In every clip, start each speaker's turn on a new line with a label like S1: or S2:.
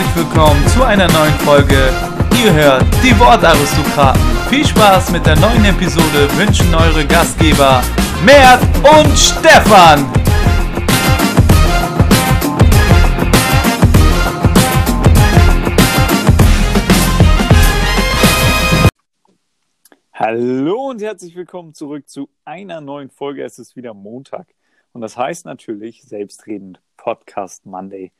S1: herzlich willkommen zu einer neuen Folge. Ihr hört die Wortaristokraten. Viel Spaß mit der neuen Episode wünschen eure Gastgeber Mert und Stefan.
S2: Hallo und herzlich willkommen zurück zu einer neuen Folge. Es ist wieder Montag und das heißt natürlich selbstredend Podcast Monday.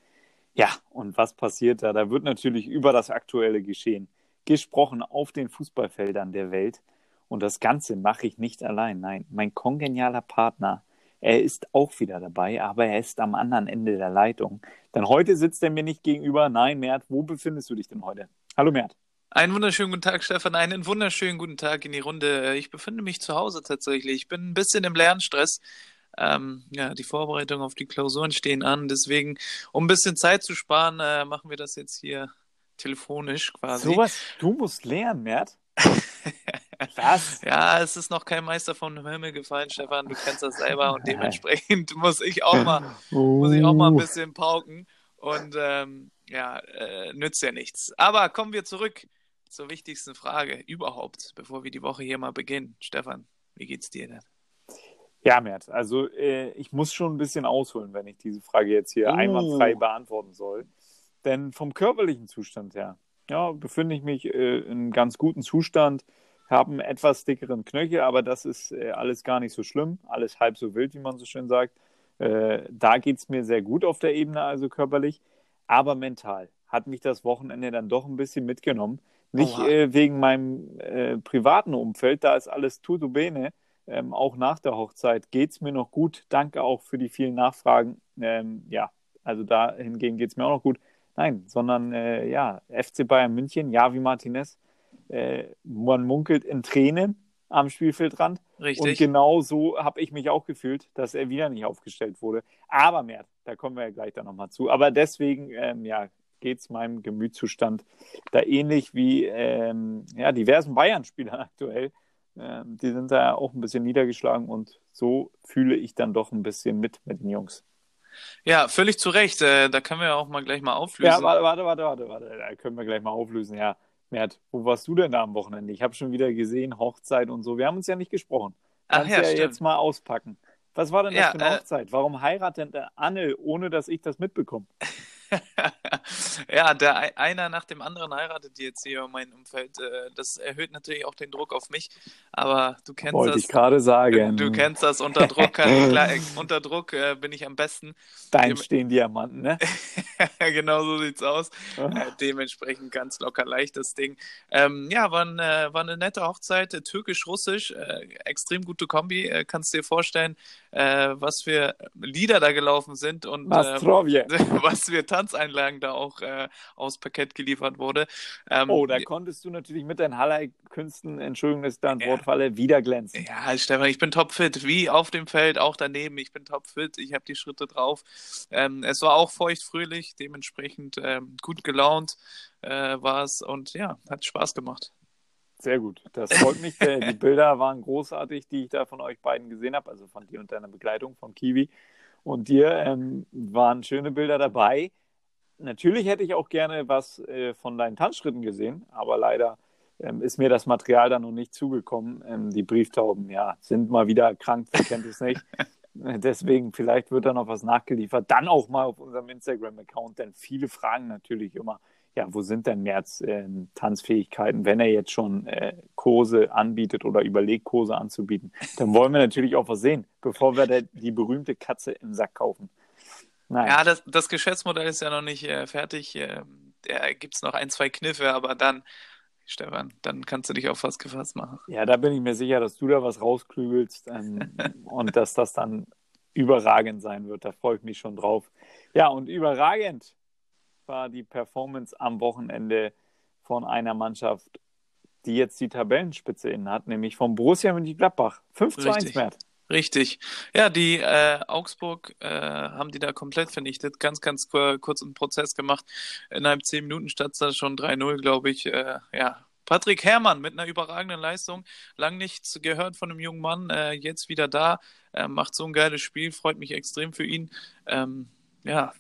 S2: Ja, und was passiert da? Da wird natürlich über das aktuelle Geschehen gesprochen auf den Fußballfeldern der Welt. Und das Ganze mache ich nicht allein. Nein, mein kongenialer Partner, er ist auch wieder dabei, aber er ist am anderen Ende der Leitung. Denn heute sitzt er mir nicht gegenüber. Nein, Mert, wo befindest du dich denn heute? Hallo, Mert.
S3: Einen wunderschönen guten Tag, Stefan. Einen wunderschönen guten Tag in die Runde. Ich befinde mich zu Hause tatsächlich. Ich bin ein bisschen im Lernstress. Ähm, ja, die Vorbereitungen auf die Klausuren stehen an. Deswegen, um ein bisschen Zeit zu sparen, äh, machen wir das jetzt hier telefonisch quasi.
S2: Sowas, du musst lernen, Mert. Was?
S3: Ja, es ist noch kein Meister vom Himmel gefallen, Stefan. Du kennst das selber und dementsprechend muss ich auch mal, muss ich auch mal ein bisschen pauken. Und ähm, ja, äh, nützt ja nichts. Aber kommen wir zurück zur wichtigsten Frage überhaupt, bevor wir die Woche hier mal beginnen. Stefan, wie geht's dir denn?
S2: Ja, Mert, also äh, ich muss schon ein bisschen ausholen, wenn ich diese Frage jetzt hier oh. einwandfrei beantworten soll. Denn vom körperlichen Zustand her, ja, befinde ich mich äh, in ganz guten Zustand, habe einen etwas dickeren Knöchel, aber das ist äh, alles gar nicht so schlimm, alles halb so wild, wie man so schön sagt. Äh, da geht es mir sehr gut auf der Ebene, also körperlich, aber mental hat mich das Wochenende dann doch ein bisschen mitgenommen. Nicht äh, wegen meinem äh, privaten Umfeld, da ist alles tutto bene, ähm, auch nach der Hochzeit geht es mir noch gut. Danke auch für die vielen Nachfragen. Ähm, ja, also da hingegen geht es mir auch noch gut. Nein, sondern äh, ja, FC Bayern München, Javi Martinez, äh, man munkelt in Tränen am Spielfeldrand.
S3: Richtig.
S2: Und genau so habe ich mich auch gefühlt, dass er wieder nicht aufgestellt wurde. Aber mehr, da kommen wir ja gleich dann nochmal zu. Aber deswegen, ähm, ja, geht es meinem Gemütszustand da ähnlich wie ähm, ja, diversen Bayern-Spielern aktuell. Ähm, die sind da auch ein bisschen niedergeschlagen und so fühle ich dann doch ein bisschen mit mit den Jungs.
S3: Ja, völlig zu Recht. Äh, da können wir ja auch mal gleich mal auflösen.
S2: Ja, warte, warte, warte, warte, warte. Da können wir gleich mal auflösen. Ja, Mert, wo warst du denn da am Wochenende? Ich habe schon wieder gesehen, Hochzeit und so. Wir haben uns ja nicht gesprochen. Kannst Ach ja, ja jetzt mal auspacken. Was war denn das ja, für eine äh, Hochzeit? Warum heiratet der Anne, ohne dass ich das mitbekomme?
S3: ja, der einer nach dem anderen heiratet jetzt hier in meinem Umfeld. Äh, das erhöht natürlich auch den Druck auf mich. Aber du kennst
S2: Wollte
S3: das.
S2: Wollte ich gerade sagen.
S3: Du, du, kennst das. Unter Druck, ich, unter Druck äh, bin ich am besten.
S2: Dein stehen Diamanten, ne?
S3: genau so sieht's aus. äh, dementsprechend ganz locker leicht das Ding. Ähm, ja, war, ein, äh, war, eine nette Hochzeit. Äh, Türkisch-Russisch. Äh, extrem gute Kombi. kannst dir vorstellen, was für Lieder da gelaufen sind und was wir Tanzeinlagen da auch äh, aus Parkett geliefert wurde.
S2: Ähm, oh, da konntest du natürlich mit deinen Halle-Künsten, Entschuldigung, dass ich da ein Wort falle, wieder glänzen.
S3: Ja, Stefan, ich bin topfit, wie auf dem Feld, auch daneben. Ich bin topfit, ich habe die Schritte drauf. Ähm, es war auch feucht, fröhlich, dementsprechend ähm, gut gelaunt äh, war es und ja, hat Spaß gemacht.
S2: Sehr gut, das freut mich. die Bilder waren großartig, die ich da von euch beiden gesehen habe, also von dir und deiner Begleitung von Kiwi und dir. Ähm, waren schöne Bilder dabei. Natürlich hätte ich auch gerne was äh, von deinen Tanzschritten gesehen, aber leider ähm, ist mir das Material da noch nicht zugekommen. Ähm, die Brieftauben, ja, sind mal wieder krank, wer kennt es nicht. Deswegen, vielleicht wird da noch was nachgeliefert. Dann auch mal auf unserem Instagram-Account, denn viele fragen natürlich immer, ja, wo sind denn Merz äh, Tanzfähigkeiten, wenn er jetzt schon äh, Kurse anbietet oder überlegt, Kurse anzubieten? Dann wollen wir natürlich auch was sehen, bevor wir die berühmte Katze im Sack kaufen.
S3: Nein. Ja, das, das Geschäftsmodell ist ja noch nicht äh, fertig. Äh, da gibt es noch ein, zwei Kniffe, aber dann, Stefan, dann kannst du dich auf was gefasst machen.
S2: Ja, da bin ich mir sicher, dass du da was rausklügelst ähm, und dass das dann überragend sein wird. Da freue ich mich schon drauf. Ja, und überragend war die Performance am Wochenende von einer Mannschaft, die jetzt die Tabellenspitze inne hat, nämlich vom Borussia Mönchengladbach. 5 zu 1 Wert.
S3: Richtig. Ja, die äh, Augsburg äh, haben die da komplett vernichtet. Ganz, ganz kurz einen Prozess gemacht. Innerhalb zehn Minuten stand da schon 3-0, glaube ich. Äh, ja, Patrick Herrmann mit einer überragenden Leistung. Lang nichts gehört von einem jungen Mann. Äh, jetzt wieder da. Äh, macht so ein geiles Spiel. Freut mich extrem für ihn. Ähm, ja,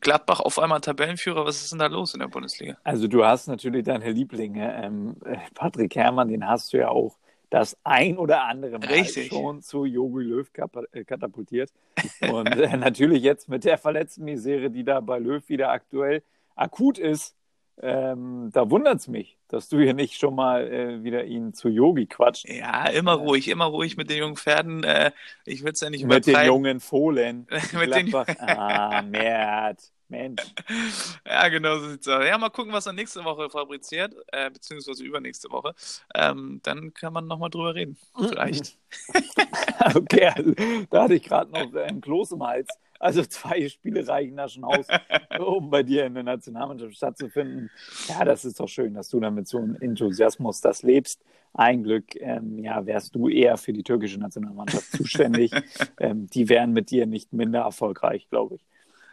S3: Gladbach auf einmal Tabellenführer. Was ist denn da los in der Bundesliga?
S2: Also du hast natürlich deine Lieblinge. Ähm, Patrick Herrmann, den hast du ja auch das ein oder andere Mal
S3: Richtig.
S2: schon zu Jogi Löw äh, katapultiert. Und äh, natürlich jetzt mit der verletzten Misere, die da bei Löw wieder aktuell akut ist, ähm, da wundert es mich, dass du hier nicht schon mal äh, wieder ihn zu Yogi quatscht.
S3: Ja, immer ruhig, immer ruhig mit den jungen Pferden. Äh, ich will es ja nicht
S2: Mit den
S3: übertreiben.
S2: jungen Fohlen.
S3: Mit den-.
S2: Ah, Mert. Mensch.
S3: Ja, genau so sieht's aus. Ja, mal gucken, was er nächste Woche fabriziert, äh, beziehungsweise übernächste Woche. Ähm, dann kann man nochmal drüber reden. Vielleicht.
S2: Okay, also, da hatte ich gerade noch äh, einen Kloß im Hals. Also zwei Spiele reichen da schon aus, um bei dir in der Nationalmannschaft stattzufinden. Ja, das ist doch schön, dass du dann mit so einem Enthusiasmus das lebst. Ein Glück, ähm, ja, wärst du eher für die türkische Nationalmannschaft zuständig. ähm, die wären mit dir nicht minder erfolgreich, glaube ich.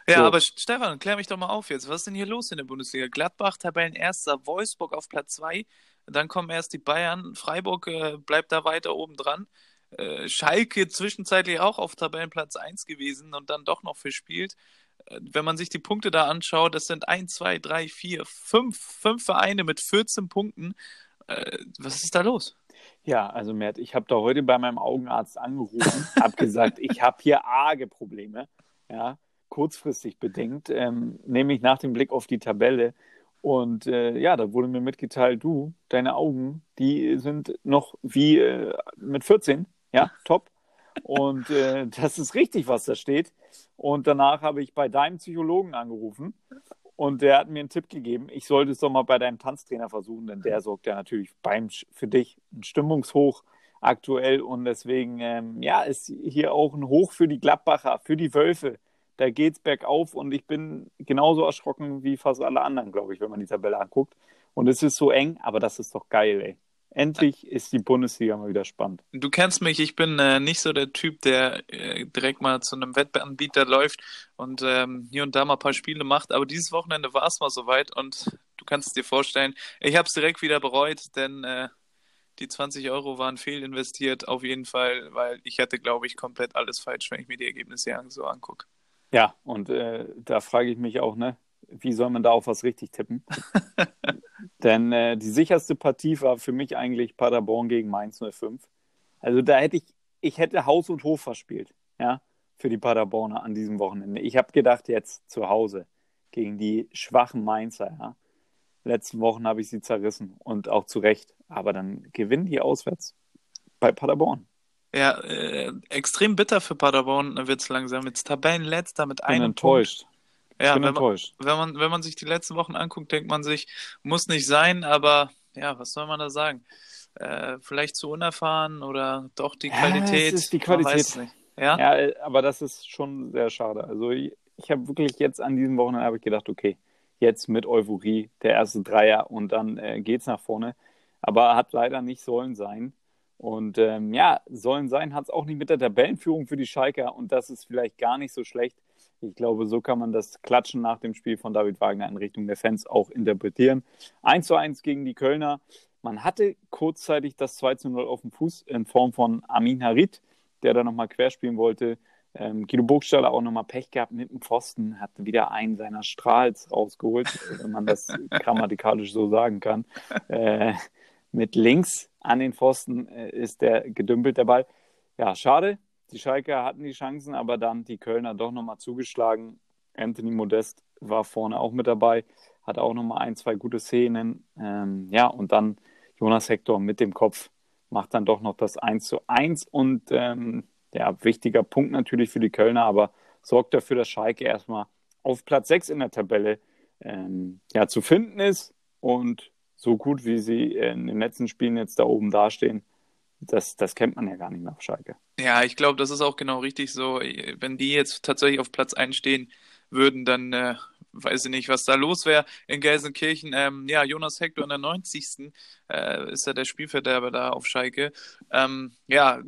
S3: Ja,
S2: So.
S3: aber Stefan, klär mich doch mal auf jetzt. Was ist denn hier los in der Bundesliga? Gladbach, Tabellenerster, Wolfsburg auf Platz 2. Dann kommen erst die Bayern. Freiburg äh, bleibt da weiter oben dran. Äh, Schalke zwischenzeitlich auch auf Tabellenplatz 1 gewesen und dann doch noch verspielt. Äh, wenn man sich die Punkte da anschaut, das sind 1, 2, 3, 4, 5, 5 Vereine mit 14 Punkten. Äh, was ist da los?
S2: Ja, also Mert, ich habe da heute bei meinem Augenarzt angerufen, habe gesagt, ich habe hier arge Probleme, ja, kurzfristig bedingt, ähm, nämlich nach dem Blick auf die Tabelle. Und äh, ja, da wurde mir mitgeteilt, du, deine Augen, die sind noch wie äh, mit 14, ja, top. Und äh, das ist richtig, was da steht. Und danach habe ich bei deinem Psychologen angerufen und der hat mir einen Tipp gegeben, ich sollte es doch mal bei deinem Tanztrainer versuchen, denn der sorgt ja natürlich beim, für dich ein Stimmungshoch aktuell und deswegen, ähm, ja, ist hier auch ein Hoch für die Gladbacher, für die Wölfe. Da geht's bergauf und ich bin genauso erschrocken wie fast alle anderen, glaube ich, wenn man die Tabelle anguckt. Und es ist so eng, aber das ist doch geil, ey. Endlich ist die Bundesliga mal wieder spannend.
S3: Du kennst mich, ich bin äh, nicht so der Typ, der äh, direkt mal zu einem Wettanbieter läuft und ähm, hier und da mal ein paar Spiele macht. Aber dieses Wochenende war es mal soweit und du kannst es dir vorstellen, ich habe es direkt wieder bereut, denn äh, die 20 Euro waren fehlinvestiert auf jeden Fall, weil ich hatte, glaube ich, komplett alles falsch, wenn ich mir die Ergebnisse so angucke.
S2: Ja, und äh, da frage ich mich auch, ne, wie soll man da auf was richtig tippen? Denn äh, die sicherste Partie war für mich eigentlich Paderborn gegen Mainz 05. Also da hätte ich, ich hätte Haus und Hof verspielt, ja, für die Paderborner an diesem Wochenende. Ich habe gedacht, jetzt zu Hause gegen die schwachen Mainzer, ja. Letzten Wochen habe ich sie zerrissen und auch zu Recht. Aber dann gewinnen die auswärts bei Paderborn.
S3: Ja, äh, extrem bitter für Paderborn wird es langsam. Jetzt Tabellenletzter mit
S2: Ich bin
S3: einem
S2: enttäuscht.
S3: Punkt. Ja,
S2: ich bin
S3: wenn man,
S2: enttäuscht.
S3: wenn man, wenn man sich die letzten Wochen anguckt, denkt man sich, muss nicht sein, aber ja, was soll man da sagen? Äh, vielleicht zu unerfahren oder doch die
S2: Ja,
S3: Qualität.
S2: es ist die
S3: man
S2: Qualität.
S3: weiß es nicht. Ja?
S2: Ja, aber das ist schon sehr schade. Also ich, ich habe wirklich jetzt an diesem Wochenende habe ich gedacht, okay, jetzt mit Euphorie der erste Dreier und dann äh, geht's nach vorne. Aber hat leider nicht sollen sein. Und ähm, ja, sollen sein hat es auch nicht mit der Tabellenführung für die Schalker und das ist vielleicht gar nicht so schlecht. Ich glaube, so kann man das Klatschen nach dem Spiel von David Wagner in Richtung der Fans auch interpretieren. 1 zu 1 gegen die Kölner. Man hatte kurzzeitig das 2 zu 0 auf dem Fuß in Form von Amin Harit, der da nochmal querspielen wollte. Ähm, Guido Burgstaller auch nochmal Pech gehabt mit dem Pfosten, hat wieder einen seiner Strahls rausgeholt, wenn man das grammatikalisch so sagen kann. Äh, mit links an den Pfosten äh, ist der gedümpelt der Ball. Ja, schade. Die Schalker hatten die Chancen, aber dann die Kölner doch nochmal zugeschlagen. Anthony Modest war vorne auch mit dabei, hat auch nochmal ein, zwei gute Szenen. Ähm, ja, und dann Jonas Hector mit dem Kopf macht dann doch noch das 1 zu 1 und ähm, ja, wichtiger Punkt natürlich für die Kölner, aber sorgt dafür, dass Schalke erstmal auf Platz 6 in der Tabelle ähm, ja, zu finden ist und so gut, wie sie in den letzten Spielen jetzt da oben dastehen, das, das kennt man ja gar nicht mehr auf Schalke.
S3: Ja, ich glaube, das ist auch genau richtig so. Wenn die jetzt tatsächlich auf Platz 1 stehen würden, dann äh, weiß ich nicht, was da los wäre in Gelsenkirchen. Ähm, ja, Jonas Hector in der 90. Äh, ist ja der Spielverderber da auf Schalke. Ähm, ja,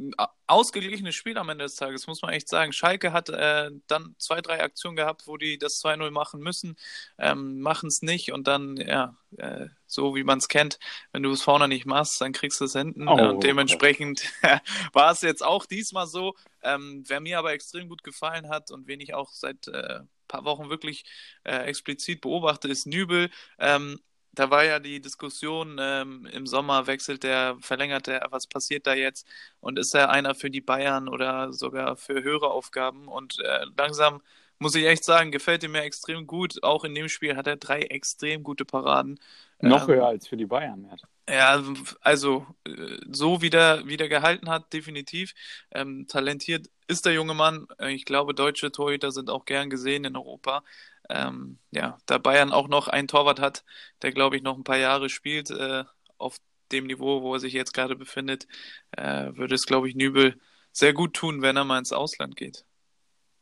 S3: ausgeglichenes Spiel am Ende des Tages, muss man echt sagen. Schalke hat äh, dann zwei, drei Aktionen gehabt, wo die das 2-0 machen müssen, ähm, machen es nicht und dann, ja, äh, so wie man es kennt, wenn du es vorne nicht machst, dann kriegst du es hinten.
S2: Oh,
S3: und dementsprechend war es jetzt auch diesmal so. Ähm, wer mir aber extrem gut gefallen hat und wen ich auch seit äh, paar Wochen wirklich äh, explizit beobachte, ist Nübel. Ähm, da war ja die Diskussion, ähm, im Sommer wechselt der, verlängert der, was passiert da jetzt? Und ist er einer für die Bayern oder sogar für höhere Aufgaben? Und äh, langsam muss ich echt sagen, gefällt ihm mir extrem gut. Auch in dem Spiel hat er drei extrem gute Paraden.
S2: Noch ähm, höher als für die Bayern.
S3: Ja, also äh, so wie der, wie der gehalten hat, definitiv. Ähm, talentiert ist der junge Mann. Ich glaube, deutsche Torhüter sind auch gern gesehen in Europa. Ähm, ja, da Bayern auch noch einen Torwart hat, der, glaube ich, noch ein paar Jahre spielt äh, auf dem Niveau, wo er sich jetzt gerade befindet, äh, würde es, glaube ich, Nübel sehr gut tun, wenn er mal ins Ausland geht.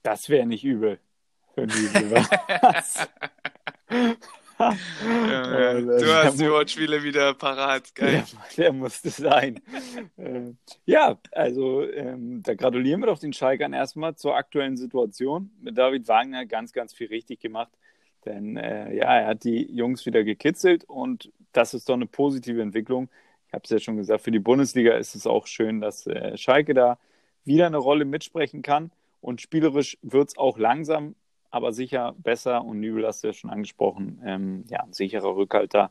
S2: Das wäre nicht übel Nübel.
S3: ja, du hast die Wortspiele wieder parat. Geil.
S2: Der, der musste sein. äh, ja, also ähm, da gratulieren wir doch den Schalkern erstmal zur aktuellen Situation. Mit David Wagner ganz, ganz viel richtig gemacht. Denn äh, ja, er hat die Jungs wieder gekitzelt und das ist doch eine positive Entwicklung. Ich habe es ja schon gesagt, für die Bundesliga ist es auch schön, dass äh, Schalke da wieder eine Rolle mitsprechen kann. Und spielerisch wird es auch langsam aber sicher besser. Und Nübel hast du ja schon angesprochen, ähm, ja, ein sicherer Rückhalter.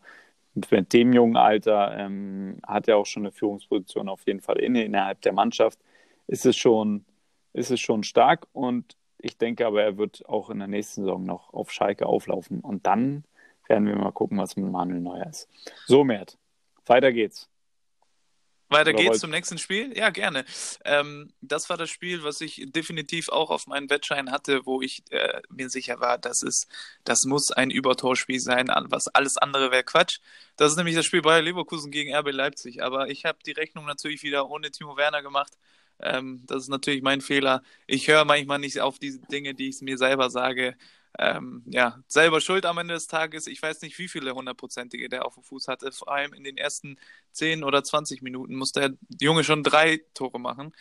S2: Mit dem jungen Alter ähm, hat er auch schon eine Führungsposition auf jeden Fall inne innerhalb der Mannschaft. Ist es schon, ist es schon stark und ich denke aber, er wird auch in der nächsten Saison noch auf Schalke auflaufen. Und dann werden wir mal gucken, was mit Manuel Neuer ist. So, Mert, weiter geht's.
S3: Weiter Oder geht's zum nächsten Spiel? Ja, gerne. Ähm, das war das Spiel, was ich definitiv auch auf meinen Wettschein hatte, wo ich äh, mir sicher war, das ist, das muss ein Übertorspiel sein, was alles andere wäre Quatsch. Das ist nämlich das Spiel Bayer Leverkusen gegen RB Leipzig. Aber ich habe die Rechnung natürlich wieder ohne Timo Werner gemacht. Ähm, das ist natürlich mein Fehler. Ich höre manchmal nicht auf diese Dinge, die ich mir selber sage ähm, ja, selber schuld am Ende des Tages. Ich weiß nicht, wie viele hundertprozentige der auf dem Fuß hatte. Vor allem in den ersten 10 oder 20 Minuten musste der Junge schon drei Tore machen.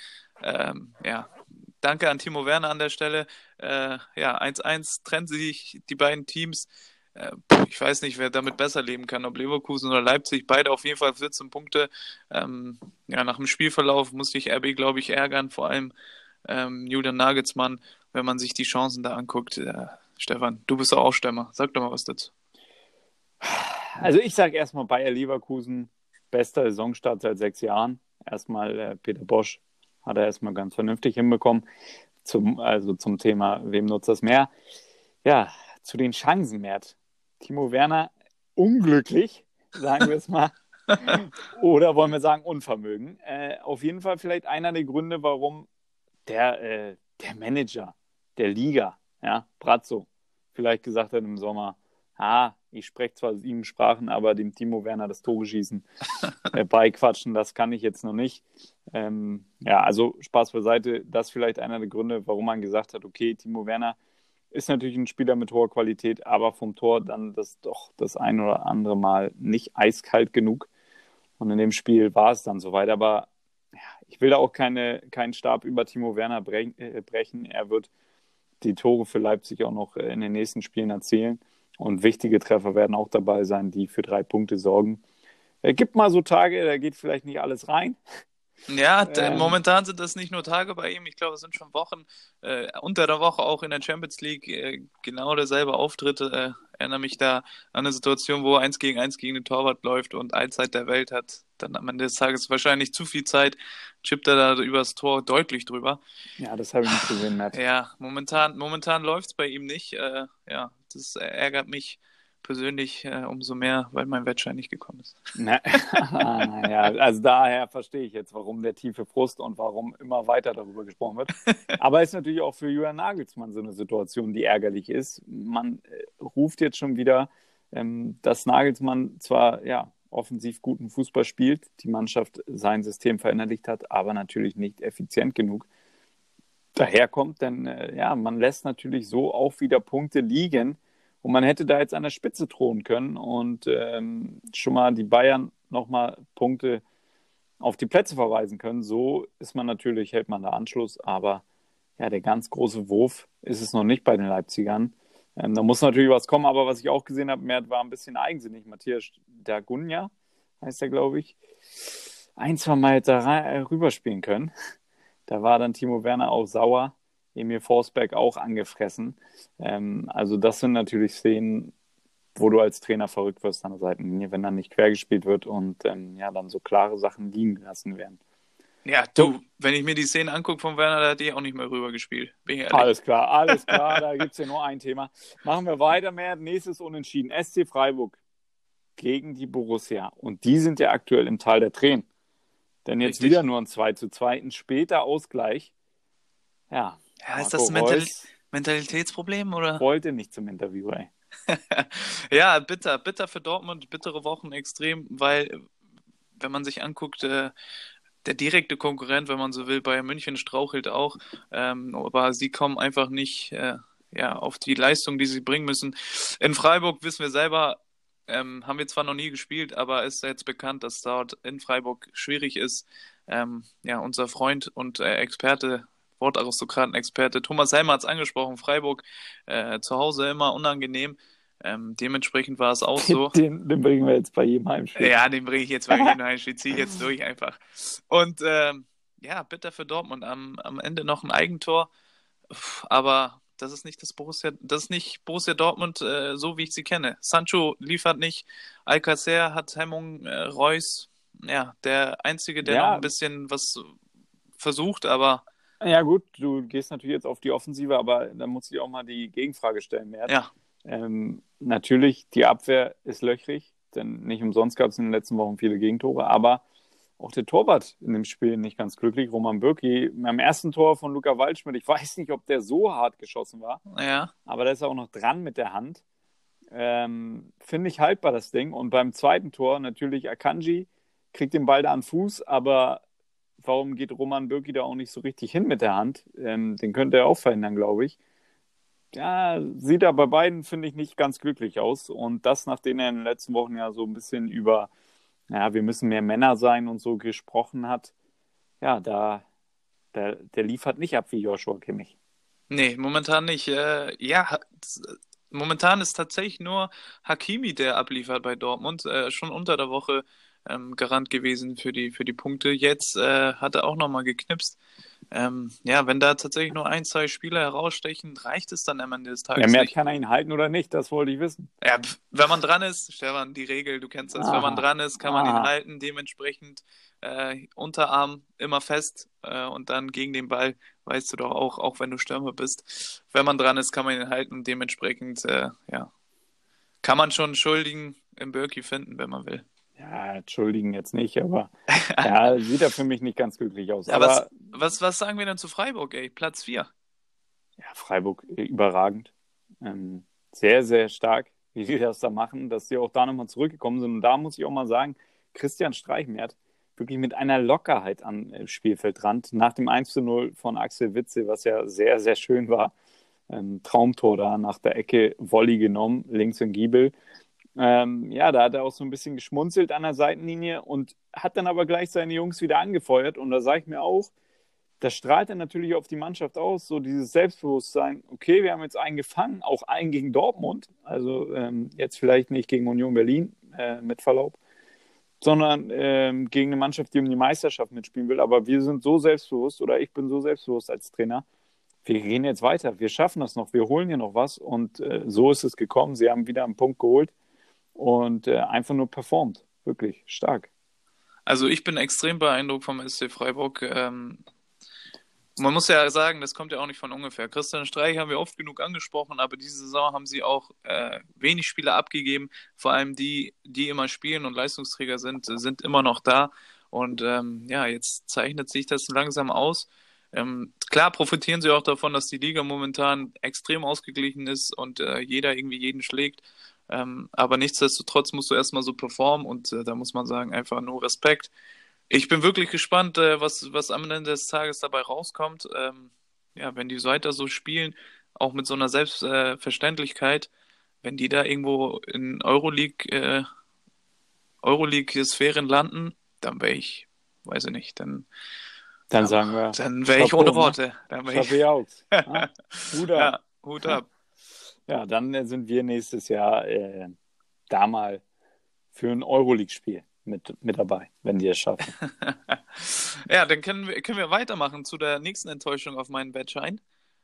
S3: Ähm, ja, danke an Timo Werner an der Stelle. Äh, ja, 1-1 trennen sich die beiden Teams. Äh, ich weiß nicht, wer damit besser leben kann, ob Leverkusen oder Leipzig. Beide auf jeden Fall 14 Punkte. Ähm, ja, nach dem Spielverlauf musste ich RB, glaube ich, ärgern. Vor allem ähm, Julian Nagelsmann, wenn man sich die Chancen da anguckt. Äh, Stefan, du bist der Aufstemmer. Sag doch mal was dazu.
S2: Also ich sage erstmal Bayer Leverkusen, bester Saisonstart seit sechs Jahren. Erstmal äh, Peter Bosch hat er erstmal ganz vernünftig hinbekommen. Zum, also zum Thema, wem nutzt das mehr? Ja, zu den Chancen, Mert. Timo Werner unglücklich, sagen wir es mal. Oder wollen wir sagen Unvermögen. Äh, auf jeden Fall vielleicht einer der Gründe, warum der, äh, der Manager der Liga, ja, Brazzo, vielleicht gesagt hat im Sommer, ah, ich spreche zwar sieben Sprachen, aber dem Timo Werner das Tore schießen, äh, beiquatschen, das kann ich jetzt noch nicht. Ähm, ja, also Spaß beiseite, das ist vielleicht einer der Gründe, warum man gesagt hat, okay, Timo Werner ist natürlich ein Spieler mit hoher Qualität, aber vom Tor dann das doch das ein oder andere Mal nicht eiskalt genug. Und in dem Spiel war es dann soweit. Aber ja, ich will da auch keine, keinen Stab über Timo Werner äh, brechen. Er wird die Tore für Leipzig auch noch in den nächsten Spielen erzielen. Und wichtige Treffer werden auch dabei sein, die für drei Punkte sorgen. Es gibt mal so Tage, da geht vielleicht nicht alles rein.
S3: Ja, ähm, momentan sind das nicht nur Tage bei ihm, ich glaube, es sind schon Wochen. Äh, unter der Woche auch in der Champions League äh, genau derselbe Auftritt. Äh, erinnere mich da an eine Situation, wo er eins gegen eins gegen den Torwart läuft und Allzeit der Welt hat. Dann am Ende des Tages wahrscheinlich zu viel Zeit, chippt er da übers Tor deutlich drüber.
S2: Ja, das habe ich nicht gesehen, Matt.
S3: Ja, momentan, momentan läuft es bei ihm nicht. Äh, ja, das ärgert mich persönlich äh, umso mehr, weil mein Wettschein nicht gekommen ist.
S2: Na, ja, also daher verstehe ich jetzt, warum der tiefe Frust und warum immer weiter darüber gesprochen wird. Aber es ist natürlich auch für Julian Nagelsmann so eine Situation, die ärgerlich ist. Man äh, ruft jetzt schon wieder, ähm, dass Nagelsmann zwar ja offensiv guten Fußball spielt, die Mannschaft sein System verinnerlicht hat, aber natürlich nicht effizient genug daherkommt, denn äh, ja, man lässt natürlich so auch wieder Punkte liegen, und man hätte da jetzt an der Spitze drohen können und ähm, schon mal die Bayern nochmal Punkte auf die Plätze verweisen können. So ist man natürlich, hält man da Anschluss, aber ja, der ganz große Wurf ist es noch nicht bei den Leipzigern. Ähm, da muss natürlich was kommen, aber was ich auch gesehen habe, Mert war ein bisschen eigensinnig. Matthias Dagunja heißt er, glaube ich. Ein, zwei Mal hätte er rüberspielen können. Da war dann Timo Werner auch sauer. Emil Forsberg auch angefressen. Ähm, also das sind natürlich Szenen, wo du als Trainer verrückt wirst an der Seitenlinie, wenn dann nicht quer gespielt wird und ähm, ja, dann so klare Sachen liegen gelassen werden.
S3: Ja, du, wenn ich mir die Szenen angucke von Werner, da hat die auch nicht mehr rüber gespielt.
S2: Alles klar, alles klar, da gibt es ja nur ein Thema. Machen wir weiter mehr. Nächstes Unentschieden. SC Freiburg gegen die Borussia. Und die sind ja aktuell im Tal der Tränen. Denn jetzt Richtig. wieder nur ein 2 zu 2, ein später Ausgleich. Ja.
S3: Ja, ist das ein Mental Mentalitätsproblem oder?
S2: Wollte nicht zum Interview, ey.
S3: ja, bitter, bitter für Dortmund, bittere Wochen extrem, weil wenn man sich anguckt, äh, der direkte Konkurrent, wenn man so will, Bayern München strauchelt auch, ähm, aber sie kommen einfach nicht äh, ja, auf die Leistung, die sie bringen müssen. In Freiburg wissen wir selber, ähm, haben wir zwar noch nie gespielt, aber ist jetzt bekannt, dass dort in Freiburg schwierig ist. Ähm, ja, unser Freund und äh, Experte, Wortaristokraten-Experte Thomas Helmer hat es angesprochen, Freiburg äh, zu Hause immer unangenehm. Ähm, dementsprechend war es auch so.
S2: Den, den, bringen wir jetzt bei jedem Heimspiel.
S3: Ja, den bringe ich jetzt bei jedem Heimspiel, ziehe ich jetzt durch einfach. Und ähm, ja, bitter für Dortmund. Am, am Ende noch ein Eigentor. Aber das ist nicht das Borussia, das ist nicht Borussia Dortmund, äh, so wie ich sie kenne. Sancho liefert nicht, Alcacer hat Hemmung, äh, Reus, ja, der Einzige, der ja. noch ein bisschen was versucht, aber.
S2: Ja, gut, du gehst natürlich jetzt auf die Offensive, aber da muss ich auch mal die Gegenfrage stellen, Mert.
S3: Ja.
S2: Ähm, natürlich, die Abwehr ist löchrig, denn nicht umsonst gab es in den letzten Wochen viele Gegentore, aber auch der Torwart in dem Spiel nicht ganz glücklich. Roman Bürki beim ersten Tor von Luca Waldschmidt, ich weiß nicht, ob der so hart geschossen war,
S3: ja.
S2: aber der ist auch noch dran mit der Hand. Ähm, Finde ich haltbar, das Ding. Und beim zweiten Tor natürlich Akanji, kriegt den Ball da an Fuß, aber warum geht Roman Bürki da auch nicht so richtig hin mit der Hand? Ähm, den könnte er auch verhindern, glaube ich ja, sieht er bei beiden, finde ich, nicht ganz glücklich aus. Und das, nachdem er in den letzten Wochen ja so ein bisschen über, ja, wir müssen mehr Männer sein und so gesprochen hat, ja, da, der, der liefert nicht ab wie Joshua Kimmich.
S3: Nee, momentan nicht. Äh, ja, momentan ist tatsächlich nur Hakimi, der abliefert bei Dortmund. Äh, schon unter der Woche ähm, Garant gewesen für die, für die Punkte. Jetzt äh, hat er auch nochmal geknipst. Ähm, ja, wenn da tatsächlich nur ein, zwei Spieler herausstechen, reicht es dann am Ende des Tages.
S2: Ja, mehr
S3: nicht.
S2: kann er ihn halten oder nicht, das wollte ich wissen.
S3: Ja, wenn man dran ist, Stefan, die Regel, du kennst das, ah. wenn man dran ist, kann man ah. ihn halten, dementsprechend äh, Unterarm immer fest äh, und dann gegen den Ball, weißt du doch auch, auch wenn du Stürmer bist, wenn man dran ist, kann man ihn halten, dementsprechend, äh, ja, kann man schon einen Schuldigen im Birki finden, wenn man will.
S2: Ja, entschuldigen jetzt nicht, aber ja, sieht er für mich nicht ganz glücklich aus.
S3: Ja, aber was, was, was, sagen wir denn zu Freiburg, ey? Platz 4.
S2: Ja, Freiburg äh, überragend. Ähm, sehr, sehr stark, wie sie das da machen, dass sie auch da nochmal zurückgekommen sind. Und da muss ich auch mal sagen, Christian Streichmert wirklich mit einer Lockerheit am äh, Spielfeldrand nach dem 1 zu 0 von Axel Witze, was ja sehr, sehr schön war. Ähm, Traumtor da nach der Ecke Volley genommen, links im Giebel. Ähm, ja, da hat er auch so ein bisschen geschmunzelt an der Seitenlinie und hat dann aber gleich seine Jungs wieder angefeuert. Und da sage ich mir auch, das strahlt er natürlich auf die Mannschaft aus, so dieses Selbstbewusstsein. Okay, wir haben jetzt einen gefangen, auch einen gegen Dortmund, also ähm, jetzt vielleicht nicht gegen Union Berlin, äh, mit Verlaub, sondern ähm, gegen eine Mannschaft, die um die Meisterschaft mitspielen will. Aber wir sind so selbstbewusst oder ich bin so selbstbewusst als Trainer. Wir gehen jetzt weiter, wir schaffen das noch, wir holen hier noch was und äh, so ist es gekommen. Sie haben wieder einen Punkt geholt und äh, einfach nur performt. Wirklich stark.
S3: Also ich bin extrem beeindruckt vom SC Freiburg. Ähm, man muss ja sagen, das kommt ja auch nicht von ungefähr. Christian Streich haben wir oft genug angesprochen, aber diese Saison haben sie auch äh, wenig Spieler abgegeben. Vor allem die, die immer spielen und Leistungsträger sind, sind immer noch da. Und ähm, ja, jetzt zeichnet sich das langsam aus. Ähm, klar profitieren sie auch davon, dass die Liga momentan extrem ausgeglichen ist und äh, jeder irgendwie jeden schlägt. Ähm, aber nichtsdestotrotz musst du erstmal so performen und äh, da muss man sagen, einfach nur Respekt. Ich bin wirklich gespannt, äh, was, was am Ende des Tages dabei rauskommt. Ähm, ja, wenn die weiter so spielen, auch mit so einer Selbstverständlichkeit, wenn die da irgendwo in Euroleague, äh, Euroleague-Sphären landen, dann wäre ich, weiß ich nicht, dann.
S2: Dann sagen wir.
S3: Dann wäre ich ohne ne? Worte. Dann
S2: wäre ich. Auch.
S3: Hut ab. Ja, Hut ab.
S2: Ja, dann äh, sind wir nächstes Jahr äh, da mal für ein Euroleague-Spiel mit, mit dabei, wenn die es schaffen.
S3: ja, dann können wir, können wir weitermachen zu der nächsten Enttäuschung auf meinen Bettschein.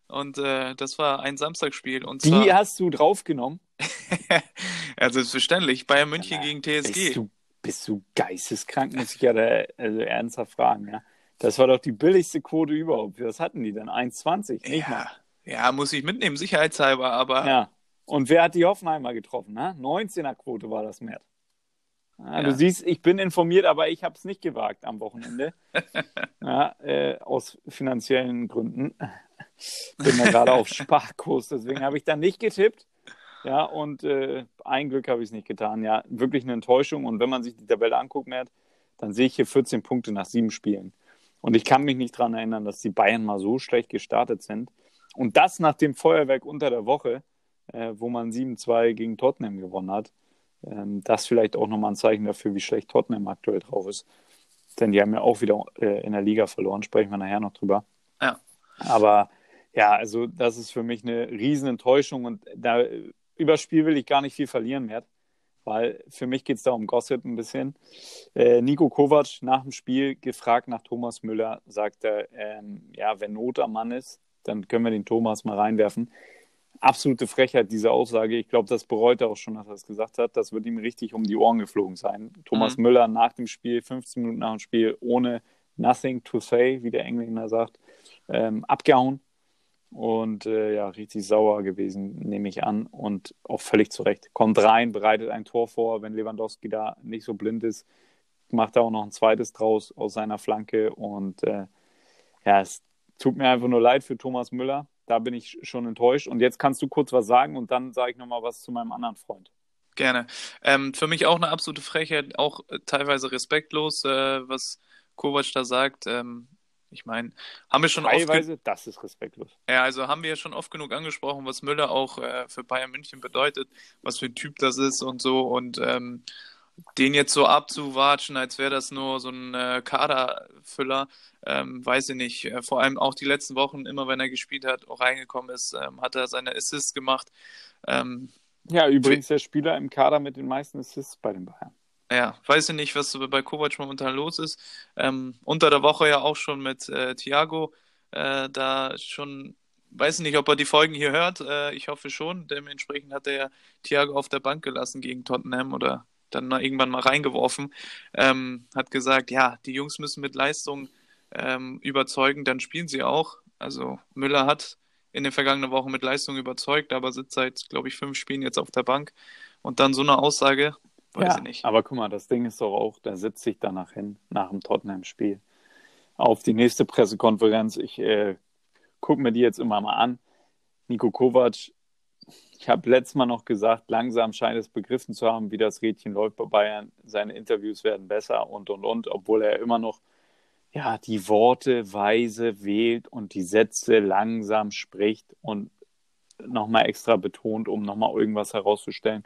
S3: Und äh, das war ein Samstagsspiel. Und
S2: Die
S3: zwar,
S2: hast du draufgenommen?
S3: ja, selbstverständlich, Bayern München
S2: Na,
S3: gegen
S2: Bist
S3: TSG.
S2: du, bist du geisteskrank, muss ich ja da, also ernsthaft fragen, ja. Das war doch die billigste Quote überhaupt. Was hatten die denn? 1,20? Nicht mal.
S3: Ja, muss ich mitnehmen, sicherheitshalber, aber
S2: Ja. Und wer hat die Hoffenheimer getroffen? Ne? 19er Quote war das mehr. Ja,
S3: Ja.
S2: Du siehst, ich bin informiert, aber ich habe es nicht gewagt am Wochenende. ja, äh, aus finanziellen Gründen. Bin ja gerade auf Sparkurs, deswegen habe ich da nicht getippt. Ja, und äh, ein Glück habe ich es nicht getan. Ja, wirklich eine Enttäuschung. Und wenn man sich die Tabelle anguckt, Mert, dann sehe ich hier 14 Punkte nach sieben Spielen. Und ich kann mich nicht daran erinnern, dass die Bayern mal so schlecht gestartet sind. Und das nach dem Feuerwerk unter der Woche, äh, wo man 7-2 gegen Tottenham gewonnen hat. Ähm, das vielleicht auch nochmal ein Zeichen dafür, wie schlecht Tottenham aktuell drauf ist. Denn die haben ja auch wieder äh, in der Liga verloren, sprechen wir nachher noch drüber.
S3: Ja.
S2: Aber ja, also das ist für mich eine riesen Enttäuschung und da über das Spiel will ich gar nicht viel verlieren, Mert, weil für mich geht es da um Gossip ein bisschen. Äh, Nico Kovac nach dem Spiel gefragt nach Thomas Müller, sagt er, ähm, ja, wenn Not am Mann ist, dann können wir den Thomas mal reinwerfen. Absolute Frechheit, diese Aussage. Ich glaube, das bereut er auch schon, dass er es gesagt hat. Das wird ihm richtig um die Ohren geflogen sein. Thomas
S3: Mhm.
S2: Müller nach dem Spiel, 15 Minuten nach dem Spiel, ohne nothing to say, wie der Engländer sagt, ähm, abgehauen. Und äh, ja, richtig sauer gewesen, nehme ich an. Und auch völlig zurecht. Kommt rein, bereitet ein Tor vor. Wenn Lewandowski da nicht so blind ist, macht er auch noch ein zweites draus aus seiner Flanke. Und äh, ja, es tut mir einfach nur leid für Thomas Müller. Da bin ich schon enttäuscht. Und jetzt kannst du kurz was sagen und dann sage ich nochmal was zu meinem anderen Freund.
S3: Gerne. Ähm, für mich auch eine absolute Frechheit, auch äh, teilweise respektlos, äh, was Kovac da sagt. Ähm, ich meine, haben wir schon oft
S2: Teilweise, das ist respektlos.
S3: Ja, also haben wir ja schon oft genug angesprochen, was Müller auch äh, für Bayern München bedeutet, was für ein Typ das ist und so. Und ähm, den jetzt so abzuwatschen, als wäre das nur so ein äh, Kaderfüller, ähm, weiß ich nicht. Äh, vor allem auch die letzten Wochen, immer wenn er gespielt hat, auch reingekommen ist, ähm, hat er seine Assists gemacht. Ähm,
S2: Ja, übrigens der Spieler im Kader mit den meisten Assists bei den Bayern.
S3: ja, weiß ich nicht, was so bei Kovac momentan los ist. Ähm, unter der Woche ja auch schon mit äh, Thiago, äh, da schon, weiß ich nicht, ob er die Folgen hier hört. Äh, ich hoffe schon. Dementsprechend hat er ja Thiago auf der Bank gelassen gegen Tottenham oder dann mal irgendwann mal reingeworfen. Ähm, hat gesagt, ja, die Jungs müssen mit Leistung ähm, überzeugen, dann spielen sie auch. Also Müller hat in den vergangenen Wochen mit Leistung überzeugt, aber sitzt seit, glaube ich, fünf Spielen jetzt auf der Bank. Und dann so eine Aussage, weiß
S2: ja,
S3: ich nicht.
S2: aber guck mal, das Ding ist doch auch, da sitzt sich danach hin, nach dem Tottenham-Spiel, auf die nächste Pressekonferenz. Ich äh, gucke mir die jetzt immer mal an. Nico Kovac, ich habe letztes Mal noch gesagt, langsam scheint es begriffen zu haben, wie das Rädchen läuft bei Bayern. Seine Interviews werden besser und, und, und, obwohl er immer noch ja, die Worte weise wählt und die Sätze langsam spricht und nochmal extra betont, um nochmal irgendwas herauszustellen.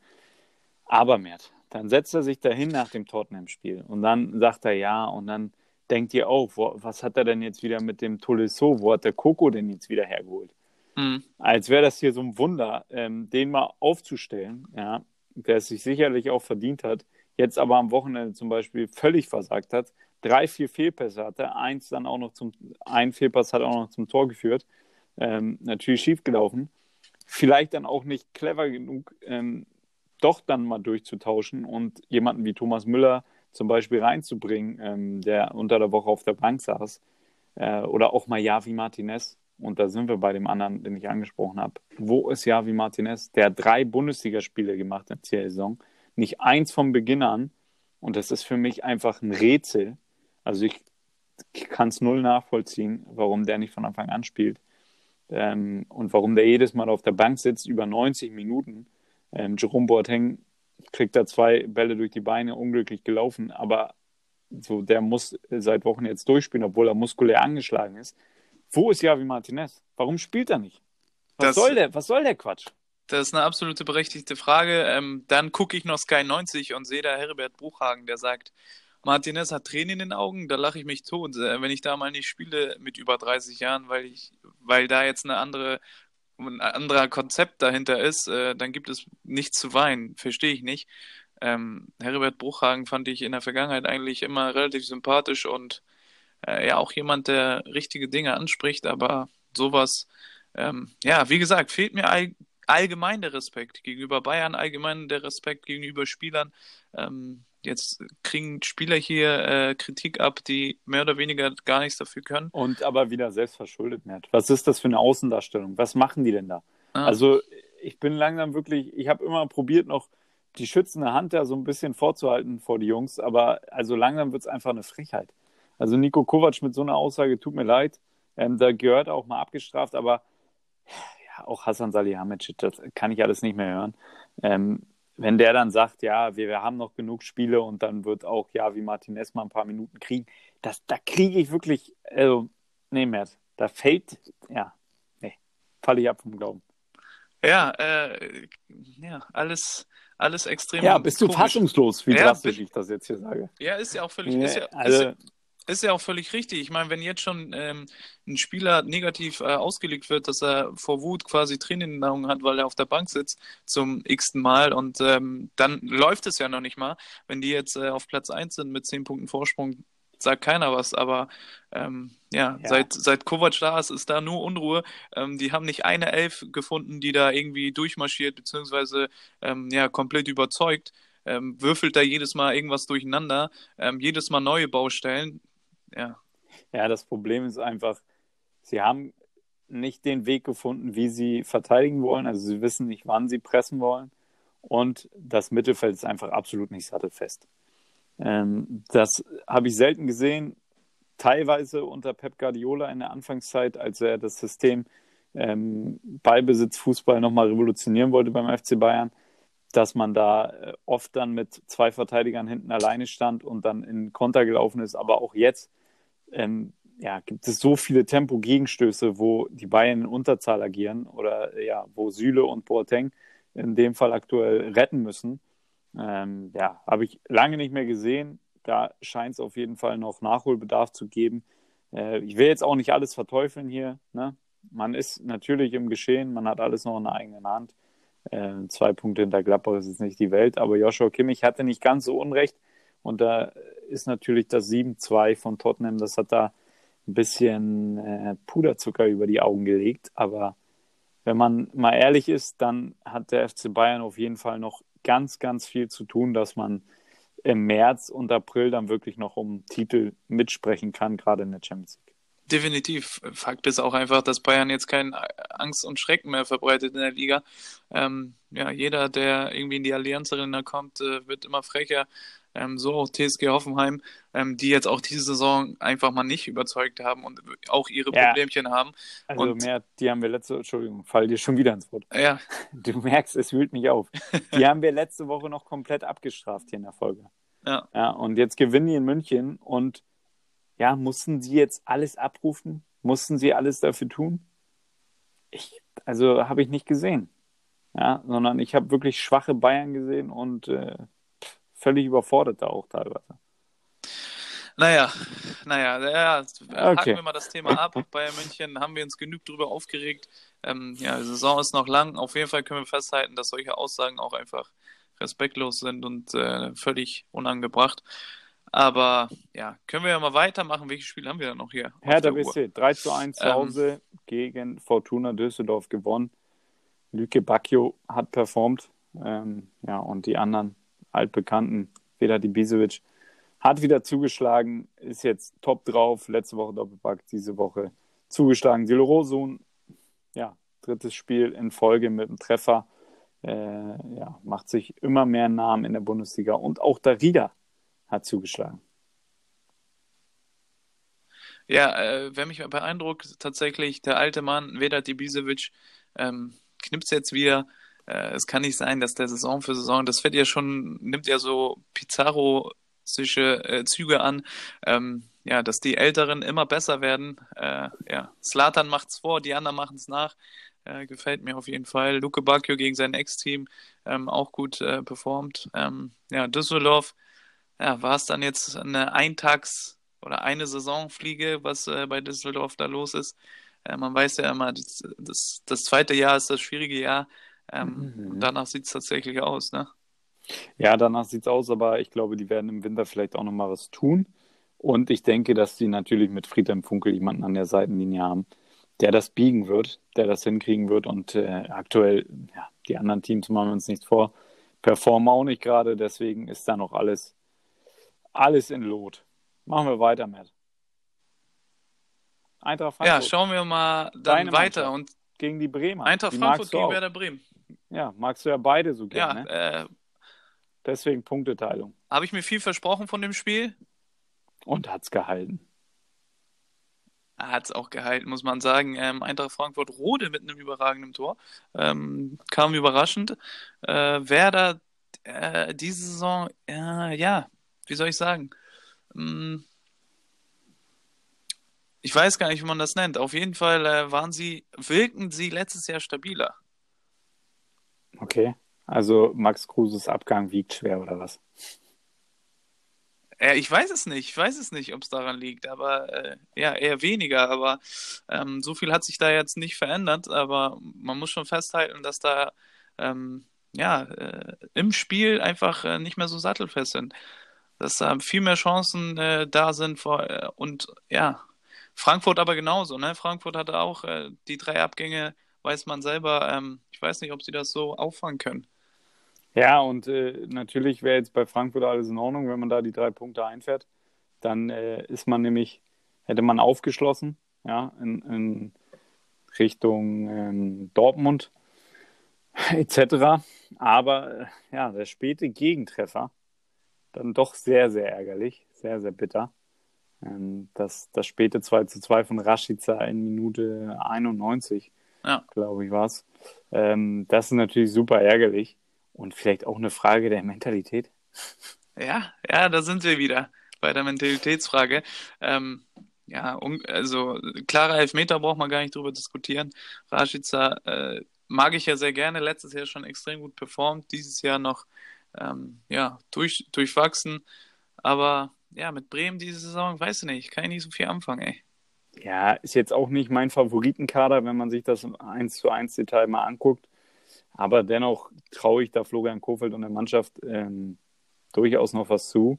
S2: Aber Mert, dann setzt er sich dahin nach dem Tottenham-Spiel und dann sagt er ja und dann denkt ihr auch, wo, was hat er denn jetzt wieder mit dem Tolisso, wo hat der Coco denn jetzt wieder hergeholt?
S3: Mhm.
S2: Als wäre das hier so ein Wunder, ähm, den mal aufzustellen, ja, der es sich sicherlich auch verdient hat, jetzt aber am Wochenende zum Beispiel völlig versagt hat, drei, vier Fehlpässe hatte, eins dann auch noch zum, ein Fehlpass hat auch noch zum Tor geführt, ähm, natürlich schiefgelaufen, vielleicht dann auch nicht clever genug, ähm, doch dann mal durchzutauschen und jemanden wie Thomas Müller zum Beispiel reinzubringen, ähm, der unter der Woche auf der Bank saß, äh, oder auch mal Javi Martinez, und da sind wir bei dem anderen, den ich angesprochen habe. Wo ist Javi Martinez? Der hat drei Bundesligaspiele gemacht in der Saison, nicht eins vom Beginn an, und das ist für mich einfach ein Rätsel. Also ich, ich kann es null nachvollziehen, warum der nicht von Anfang an spielt. Ähm, und warum der jedes Mal auf der Bank sitzt, über 90 Minuten. Ähm, Jerome Boateng kriegt da zwei Bälle durch die Beine, unglücklich gelaufen, aber so, der muss seit Wochen jetzt durchspielen, obwohl er muskulär angeschlagen ist. Wo ist Javi Martinez? Warum spielt er nicht? Was
S3: Das-
S2: soll der? Was soll der Quatsch?
S3: Das ist eine absolute berechtigte Frage. Ähm, dann gucke ich noch Sky 90 und sehe da Herbert Bruchhagen, der sagt, Martinez hat Tränen in den Augen, da lache ich mich tot, äh, wenn ich da mal nicht spiele mit über 30 Jahren, weil ich, weil da jetzt eine andere, ein anderer Konzept dahinter ist, äh, dann gibt es nichts zu weinen. Verstehe ich nicht. Ähm, Herbert Bruchhagen fand ich in der Vergangenheit eigentlich immer relativ sympathisch und äh, ja auch jemand, der richtige Dinge anspricht, aber sowas ähm, ja, wie gesagt, fehlt mir all, allgemein der Respekt gegenüber Bayern, allgemein der Respekt gegenüber Spielern. Ähm, jetzt kriegen Spieler hier äh, Kritik ab, die mehr oder weniger gar nichts dafür können.
S2: Und aber wieder selbst verschuldet, Mert. Was ist das für eine Außendarstellung? Was machen die denn da? Ah. Also ich bin langsam wirklich, ich habe immer probiert, noch die schützende Hand da so ein bisschen vorzuhalten vor die Jungs, aber also langsam wird es einfach eine Frechheit. Also Nico Kovac mit so einer Aussage, tut mir leid, ähm, da gehört auch mal abgestraft, aber ja, auch Hassan Salihamidzic, das kann ich alles nicht mehr hören. Ähm, wenn der dann sagt, ja, wir, wir haben noch genug Spiele und dann wird auch, ja, wie Martinez mal ein paar Minuten kriegen, das, da kriege ich wirklich, also, nee, Mert, da fällt, ja, nee, falle ich ab vom Glauben.
S3: Ja, äh, ja, alles, alles extrem.
S2: Ja, bist du komisch. fassungslos, wie ja, drastisch ich das jetzt hier sage.
S3: Ja, ist ja auch völlig, nee, ist ja, also, ist, ist ja auch völlig richtig. Ich meine, wenn jetzt schon ähm, ein Spieler negativ äh, ausgelegt wird, dass er vor Wut quasi Tränen in den Augen hat, weil er auf der Bank sitzt zum x-ten Mal und ähm, dann läuft es ja noch nicht mal. Wenn die jetzt äh, auf Platz 1 sind mit 10 Punkten Vorsprung, sagt keiner was, aber ähm, ja, ja, seit, seit Kovac da ist, ist da nur Unruhe. Ähm, die haben nicht eine Elf gefunden, die da irgendwie durchmarschiert, beziehungsweise ähm, ja, komplett überzeugt. Ähm, würfelt da jedes Mal irgendwas durcheinander, ähm, jedes Mal neue Baustellen ja.
S2: Ja, das Problem ist einfach, sie haben nicht den Weg gefunden, wie sie verteidigen wollen. Also sie wissen nicht, wann sie pressen wollen. Und das Mittelfeld ist einfach absolut nicht sattelfest. Ähm, das habe ich selten gesehen, teilweise unter Pep Guardiola in der Anfangszeit, als er das System ähm, Ballbesitz Fußball nochmal revolutionieren wollte beim FC Bayern, dass man da äh, oft dann mit zwei Verteidigern hinten alleine stand und dann in Konter gelaufen ist. Aber auch jetzt ähm, ja, gibt es so viele Tempo-Gegenstöße, wo die Bayern in Unterzahl agieren oder ja, wo Süle und Boateng in dem Fall aktuell retten müssen. Ähm, ja, habe ich lange nicht mehr gesehen. Da scheint es auf jeden Fall noch Nachholbedarf zu geben. Äh, ich will jetzt auch nicht alles verteufeln hier. Ne? Man ist natürlich im Geschehen, man hat alles noch in der eigenen Hand. Äh, zwei Punkte hinter Gladbach ist jetzt nicht die Welt, aber Joshua Kimmich hatte nicht ganz so unrecht. Und da ist natürlich das 7-2 von Tottenham, das hat da ein bisschen äh, Puderzucker über die Augen gelegt. Aber wenn man mal ehrlich ist, dann hat der FC Bayern auf jeden Fall noch ganz, ganz viel zu tun, dass man im März und April dann wirklich noch um Titel mitsprechen kann, gerade in der Champions League.
S3: Definitiv. Fakt ist auch einfach, dass Bayern jetzt keinen Angst und Schrecken mehr verbreitet in der Liga. Ähm, ja, jeder, der irgendwie in die Allianz Arena kommt, äh, wird immer frecher ähm, so auch TSG Hoffenheim, ähm, die jetzt auch diese Saison einfach mal nicht überzeugt haben und auch ihre ja. Problemchen haben.
S2: Also und, mehr, die haben wir letzte, Entschuldigung, fall dir schon wieder ins Wort.
S3: Ja.
S2: Du merkst, es wühlt mich auf. Die haben wir letzte Woche noch komplett abgestraft hier in der Folge.
S3: Ja.
S2: Ja, und jetzt gewinnen die in München und ja, mussten sie jetzt alles abrufen? Mussten sie alles dafür tun? Ich, also habe ich nicht gesehen. Ja, sondern ich habe wirklich schwache Bayern gesehen und äh, völlig überfordert da auch teilweise.
S3: Naja, naja, ja, okay. haken wir mal das Thema ab. Bei München haben wir uns genug darüber aufgeregt. Ähm, ja, die Saison ist noch lang. Auf jeden Fall können wir festhalten, dass solche Aussagen auch einfach respektlos sind und äh, völlig unangebracht. Aber ja, können wir ja mal weitermachen. Welche Spiele haben wir dann noch hier?
S2: Hertha BSC, 3 zu 1 zu ähm, Hause gegen Fortuna Düsseldorf gewonnen. Lüke Bacchio hat performt. Ähm, ja, und die anderen altbekannten Vedat Ibisevic hat wieder zugeschlagen, ist jetzt top drauf. Letzte Woche Doppelpack, diese Woche zugeschlagen. Silo Rosun, ja, drittes Spiel in Folge mit einem Treffer. Äh, ja, macht sich immer mehr Namen in der Bundesliga und auch Darida hat zugeschlagen.
S3: Ja, äh, wer mich beeindruckt, tatsächlich der alte Mann Vedat Ibisevic ähm, knipst jetzt wieder äh, es kann nicht sein, dass der Saison für Saison, das wird ja schon, nimmt ja so Pizarro-sische äh, Züge an, ähm, ja, dass die Älteren immer besser werden. Äh, ja, Slatan macht's vor, die anderen machen es nach. Äh, gefällt mir auf jeden Fall. Luke Bacchio gegen sein Ex-Team ähm, auch gut äh, performt. Ähm, ja, Düsseldorf, ja, war es dann jetzt eine Eintags- oder eine Saisonfliege, was äh, bei Düsseldorf da los ist. Äh, man weiß ja immer, das, das, das zweite Jahr ist das schwierige Jahr. Ähm, mhm. Danach sieht es tatsächlich aus, ne?
S2: Ja, danach sieht es aus, aber ich glaube, die werden im Winter vielleicht auch nochmal was tun. Und ich denke, dass sie natürlich mit Friedhelm Funkel jemanden an der Seitenlinie haben, der das biegen wird, der das hinkriegen wird. Und äh, aktuell, ja, die anderen Teams machen wir uns nichts vor, performen auch nicht gerade, deswegen ist da noch alles, alles in Lot. Machen wir weiter, Matt.
S3: Eintracht Frankfurt. Ja, schauen wir mal dann Deine weiter. Und
S2: gegen die Bremer.
S3: Eintracht Frankfurt gegen Werder Bremen.
S2: Ja, magst du ja beide so gerne. Ja, äh, Deswegen Punkteteilung.
S3: Habe ich mir viel versprochen von dem Spiel?
S2: Und hat es gehalten.
S3: Hat es auch gehalten, muss man sagen. Ähm, Eintracht Frankfurt Rode mit einem überragenden Tor. Ähm, kam überraschend. Äh, Werder äh, diese Saison, äh, ja, wie soll ich sagen? Hm, ich weiß gar nicht, wie man das nennt. Auf jeden Fall äh, waren sie, wirkten sie letztes Jahr stabiler.
S2: Okay. Also Max Kruses Abgang wiegt schwer oder was?
S3: Ja, ich weiß es nicht. Ich weiß es nicht, ob es daran liegt, aber äh, ja, eher weniger. Aber ähm, so viel hat sich da jetzt nicht verändert. Aber man muss schon festhalten, dass da ähm, ja äh, im Spiel einfach äh, nicht mehr so sattelfest sind. Dass da viel mehr Chancen äh, da sind vor, äh, und ja, Frankfurt aber genauso. Ne? Frankfurt hatte auch äh, die drei Abgänge, weiß man selber. Ähm, ich weiß nicht, ob sie das so auffangen können.
S2: Ja, und äh, natürlich wäre jetzt bei Frankfurt alles in Ordnung, wenn man da die drei Punkte einfährt. Dann äh, ist man nämlich, hätte man aufgeschlossen, ja, in, in Richtung ähm, Dortmund etc. Aber äh, ja, der späte Gegentreffer, dann doch sehr, sehr ärgerlich, sehr, sehr bitter. Ähm, das, das späte 2 zu 2 von Rashica in Minute 91, ja. glaube ich, war es. Ähm, das ist natürlich super ärgerlich. Und vielleicht auch eine Frage der Mentalität.
S3: Ja, ja, da sind wir wieder bei der Mentalitätsfrage. Ähm, ja, also klare Elfmeter braucht man gar nicht drüber diskutieren. Rashica äh, mag ich ja sehr gerne, letztes Jahr schon extrem gut performt, dieses Jahr noch ähm, ja, durch, durchwachsen. Aber ja, mit Bremen diese Saison, weiß ich nicht, kann ich nicht so viel anfangen, ey.
S2: Ja, ist jetzt auch nicht mein Favoritenkader, wenn man sich das 1 zu 1 Detail mal anguckt. Aber dennoch traue ich da Florian Kofeld und der Mannschaft ähm, durchaus noch was zu.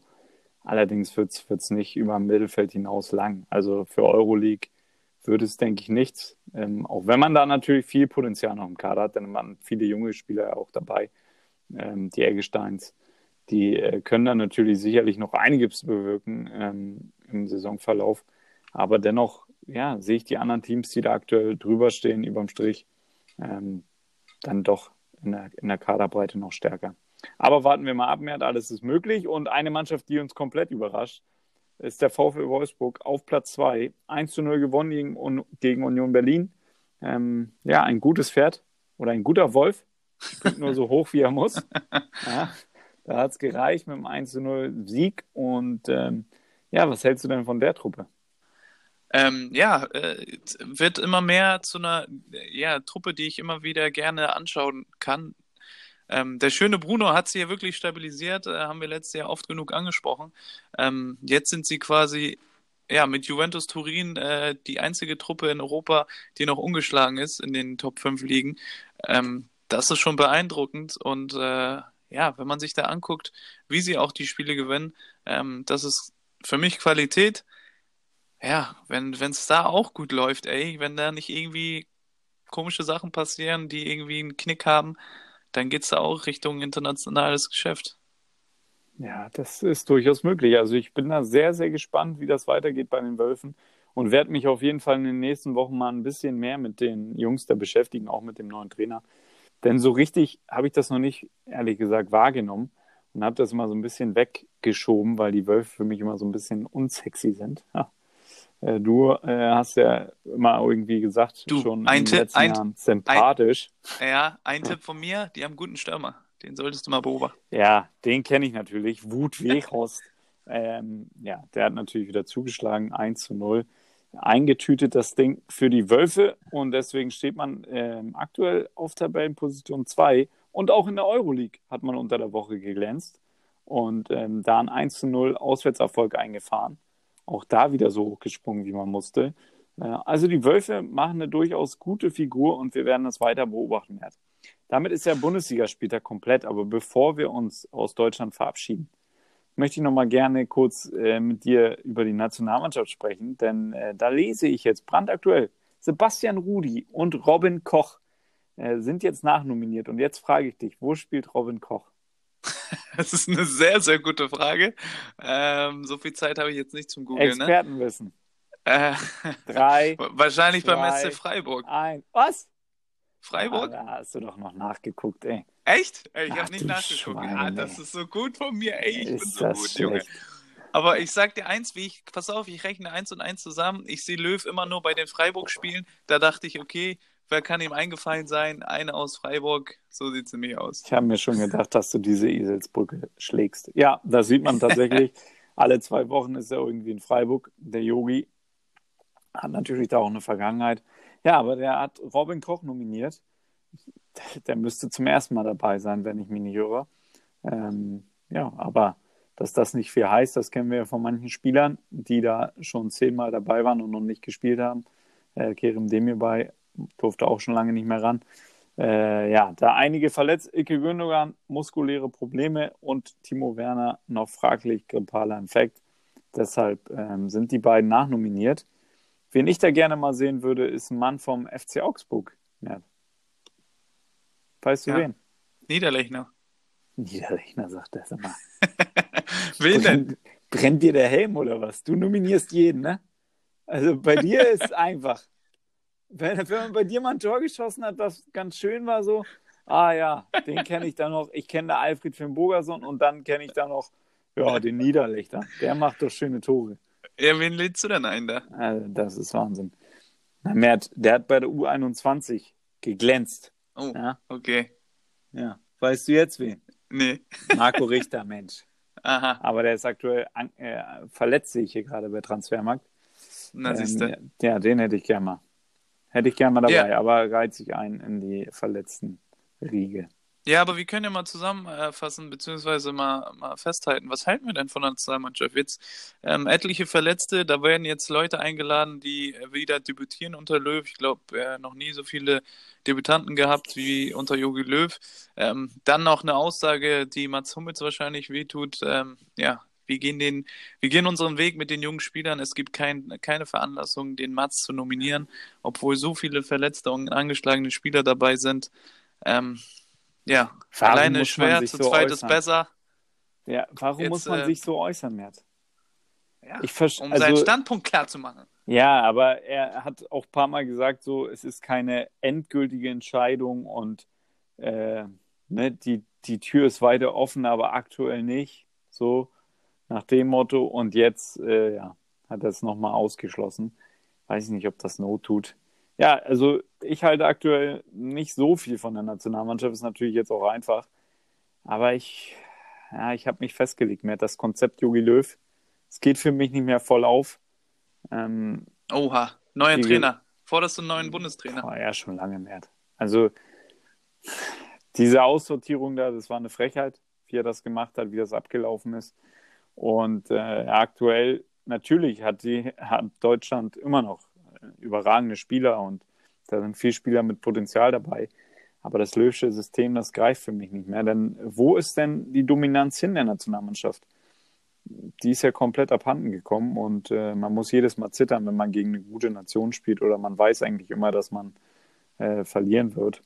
S2: Allerdings wird es nicht über dem Mittelfeld hinaus lang. Also für Euroleague würde es, denke ich, nichts. Ähm, auch wenn man da natürlich viel Potenzial noch im Kader hat, denn man viele junge Spieler auch dabei. Ähm, die Eggesteins, die äh, können da natürlich sicherlich noch einiges bewirken ähm, im Saisonverlauf. Aber dennoch, ja, sehe ich die anderen Teams, die da aktuell drüber stehen, überm Strich, ähm, dann doch in der, in der Kaderbreite noch stärker. Aber warten wir mal ab, Mert, alles ist möglich. Und eine Mannschaft, die uns komplett überrascht, ist der VfL Wolfsburg auf Platz 2. 1 zu 0 gewonnen gegen, gegen Union Berlin. Ähm, ja, ein gutes Pferd oder ein guter Wolf. Springt nur so hoch, wie er muss. Ja, da hat es gereicht mit einem 1 zu 0 Sieg. Und ähm, ja, was hältst du denn von der Truppe?
S3: Ähm, ja, äh, wird immer mehr zu einer ja, Truppe, die ich immer wieder gerne anschauen kann. Ähm, der schöne Bruno hat sie ja wirklich stabilisiert, äh, haben wir letztes Jahr oft genug angesprochen. Ähm, jetzt sind sie quasi ja, mit Juventus Turin äh, die einzige Truppe in Europa, die noch ungeschlagen ist in den Top 5 Ligen. Ähm, das ist schon beeindruckend und äh, ja, wenn man sich da anguckt, wie sie auch die Spiele gewinnen, ähm, das ist für mich Qualität ja, wenn es da auch gut läuft, ey, wenn da nicht irgendwie komische Sachen passieren, die irgendwie einen Knick haben, dann geht es da auch Richtung internationales Geschäft.
S2: Ja, das ist durchaus möglich. Also ich bin da sehr, sehr gespannt, wie das weitergeht bei den Wölfen und werde mich auf jeden Fall in den nächsten Wochen mal ein bisschen mehr mit den Jungs da beschäftigen, auch mit dem neuen Trainer. Denn so richtig habe ich das noch nicht, ehrlich gesagt, wahrgenommen und habe das immer so ein bisschen weggeschoben, weil die Wölfe für mich immer so ein bisschen unsexy sind. Ja. Äh, du äh, hast ja immer irgendwie gesagt,
S3: du,
S2: schon
S3: ein in den letzten ein,
S2: Jahren sympathisch.
S3: Ein, ja, ein Tipp von mir, die haben guten Stürmer. Den solltest du mal beobachten.
S2: Ja, den kenne ich natürlich. Wut Weghorst. ähm, ja, der hat natürlich wieder zugeschlagen, 1 zu 0. Eingetütet das Ding für die Wölfe und deswegen steht man ähm, aktuell auf Tabellenposition 2 und auch in der Euroleague hat man unter der Woche geglänzt und ähm, da ein 1 zu 0 Auswärtserfolg eingefahren auch da wieder so hochgesprungen, wie man musste. Äh, also die Wölfe machen eine durchaus gute Figur und wir werden das weiter beobachten. Damit ist der Bundesligaspieltag komplett, aber bevor wir uns aus Deutschland verabschieden, möchte ich noch mal gerne kurz äh, mit dir über die Nationalmannschaft sprechen, denn äh, da lese ich jetzt brandaktuell Sebastian Rudi und Robin Koch sind jetzt nachnominiert. Und jetzt frage ich dich, wo spielt Robin Koch?
S3: Das ist eine sehr, sehr gute Frage. Ähm, so viel Zeit habe ich jetzt nicht zum Googeln. Ne?
S2: Expertenwissen.
S3: Äh,
S2: Drei.
S3: wahrscheinlich beim
S2: zwei,
S3: SC Freiburg.
S2: Ein. Was?
S3: Freiburg?
S2: Ah, da hast du doch noch nachgeguckt, ey.
S3: Echt? Ey, Ich habe nicht nachgeguckt.
S2: Schwein,
S3: ah, das ist so gut von mir, ey. Ich bin
S2: Ist
S3: so
S2: das
S3: gut, Junge. Aber ich sag dir eins, wie ich, pass auf, ich rechne eins und eins zusammen. Ich sehe Löw immer nur bei den Freiburg-Spielen. Da dachte ich, okay, wer kann ihm eingefallen sein? Eine aus Freiburg. So sieht es nämlich aus.
S2: Ich habe mir schon gedacht, dass du diese Eselsbrücke schlägst. Ja, das sieht man tatsächlich. Alle zwei Wochen ist er irgendwie in Freiburg. Der Yogi hat natürlich da auch eine Vergangenheit. Ja, aber der hat Robin Koch nominiert. Der müsste zum ersten Mal dabei sein, wenn ich mich nicht irre. Ähm, ja, aber dass das nicht viel heißt, das kennen wir ja von manchen Spielern, die da schon zehnmal dabei waren und noch nicht gespielt haben. Äh, Kerem Demirbay durfte auch schon lange nicht mehr ran. Äh, ja, da einige verletzt, Ike Gündogan muskuläre Probleme und Timo Werner noch fraglich grippaler Infekt. Deshalb ähm, sind die beiden nachnominiert. Wen ich da gerne mal sehen würde, ist ein Mann vom FC Augsburg. Ja. Weißt du
S3: Ja.
S2: wen?
S3: Niederlechner.
S2: Niederlechner, sagt er. Mal.
S3: Wen denn?
S2: Brennt, brennt dir der Helm oder was? Du nominierst jeden, ne? Also bei dir ist einfach. Wenn, wenn man bei dir mal ein Tor geschossen hat, was ganz schön war, so, ah ja, den kenne ich da noch. Ich kenne da Alfred Finn Bogerson und dann kenne ich da noch, ja, den Niederlechner. Der macht doch schöne Tore.
S3: Ja, wen lädst du denn ein da?
S2: Also, das ist Wahnsinn. Na, Mert, der hat bei der U21 geglänzt.
S3: Oh,
S2: Ja,
S3: okay.
S2: ja. Weißt du jetzt wen?
S3: Nee.
S2: Marco Richter, Mensch.
S3: Aha,
S2: Aber der ist aktuell an, äh, verletzt, sehe ich hier gerade bei Transfermarkt.
S3: na siehst du.
S2: Ähm, ja, den hätte ich gerne mal. Hätte ich gerne mal dabei,
S3: Ja.
S2: aber reiht sich ein in die verletzten Riege.
S3: Ja, aber wir können ja mal zusammenfassen, beziehungsweise mal, mal festhalten, was halten wir denn von der Nationalmannschaft? Jetzt ähm, etliche Verletzte, da werden jetzt Leute eingeladen, die wieder debütieren unter Löw. Ich glaube, äh, noch nie so viele Debütanten gehabt wie unter Jogi Löw. Ähm, dann noch eine Aussage, die Mats Hummels wahrscheinlich wehtut. Ähm, ja, wir gehen, den, wir gehen unseren Weg mit den jungen Spielern. Es gibt kein, keine Veranlassung, den Mats zu nominieren, obwohl so viele verletzte und angeschlagene Spieler dabei sind. Ähm, ja,
S2: Warum
S3: alleine schwer, zu
S2: so
S3: zweit ist
S2: äußern?
S3: besser.
S2: Ja, warum
S3: Jetzt,
S2: muss man
S3: äh,
S2: sich so äußern, Mert?
S3: Ja, um
S2: also-
S3: seinen Standpunkt klar zu machen.
S2: Ja, aber er hat auch ein paar Mal gesagt, so, es ist keine endgültige Entscheidung und äh, ne, die, die Tür ist weiter offen, aber aktuell nicht. So, nach dem Motto. Und jetzt äh, ja, hat er es nochmal ausgeschlossen. Weiß ich nicht, ob das Not tut. Ja, also ich halte aktuell nicht so viel von der Nationalmannschaft, ist natürlich jetzt auch einfach. Aber ich, ja, ich habe mich festgelegt. Mir hat das Konzept Jogi Löw, es geht für mich nicht mehr voll auf. Ähm,
S3: Oha, neuer Trainer. Forderst du einen neuen Bundestrainer?
S2: war ja schon lange mehr. Also diese Aussortierung da, das war eine Frechheit, wie er das gemacht hat, wie das abgelaufen ist. Und äh, aktuell, natürlich hat, die, hat Deutschland immer noch äh, überragende Spieler und da sind viele Spieler mit Potenzial dabei. Aber das Löwsche System, das greift für mich nicht mehr. Denn wo ist denn die Dominanz hin der Nationalmannschaft? Die ist ja komplett abhanden gekommen und äh, man muss jedes Mal zittern, wenn man gegen eine gute Nation spielt oder man weiß eigentlich immer, dass man äh, verlieren wird.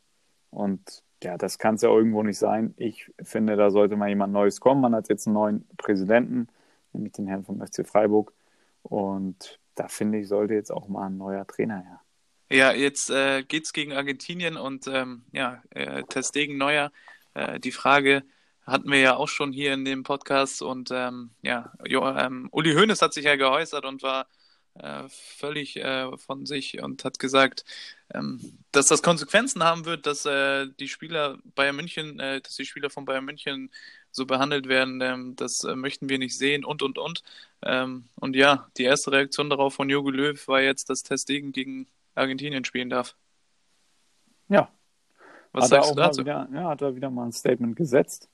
S2: Und ja, das kann es ja irgendwo nicht sein. Ich finde, da sollte mal jemand Neues kommen. Man hat jetzt einen neuen Präsidenten, nämlich den Herrn vom FC Freiburg. Und da finde ich, sollte jetzt auch mal ein neuer Trainer her.
S3: Ja, jetzt äh, geht's gegen Argentinien und ähm, ja, äh, Testegen Neuer. Äh, die Frage hatten wir ja auch schon hier in dem Podcast und ähm, ja, jo, ähm, Uli Hoeneß hat sich ja geäußert und war äh, völlig äh, von sich und hat gesagt, ähm, dass das Konsequenzen haben wird, dass äh, die Spieler Bayern München, äh, dass die Spieler von Bayern München so behandelt werden, ähm, das äh, möchten wir nicht sehen und und und. Ähm, und ja, die erste Reaktion darauf von Jogi Löw war jetzt, dass Testegen gegen Argentinien spielen darf.
S2: Ja,
S3: Was
S2: hat er
S3: sagst du dazu?
S2: wieder, ja, hat er wieder mal ein Statement gesetzt.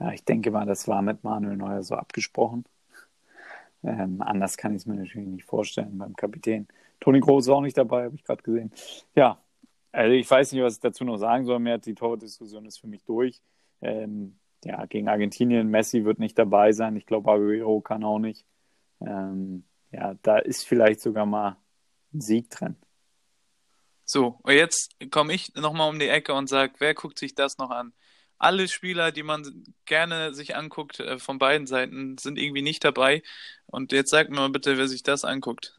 S2: Ja, ich denke mal, das war mit Manuel Neuer so abgesprochen. Ähm, anders kann ich es mir natürlich nicht vorstellen beim Kapitän. Toni Groß ist auch nicht dabei, habe ich gerade gesehen. Ja, also ich weiß nicht, was ich dazu noch sagen soll. Mehr die Tordiskussion ist für mich durch. Ähm, ja, gegen Argentinien, Messi wird nicht dabei sein. Ich glaube, Aguero kann auch nicht. Ähm, ja, da ist vielleicht sogar mal ein Sieg drin.
S3: So, und jetzt komme ich nochmal um die Ecke und sage, wer guckt sich das noch an? Alle Spieler, die man gerne sich anguckt äh, von beiden Seiten, sind irgendwie nicht dabei. Und jetzt sag mir mal bitte, wer sich das anguckt.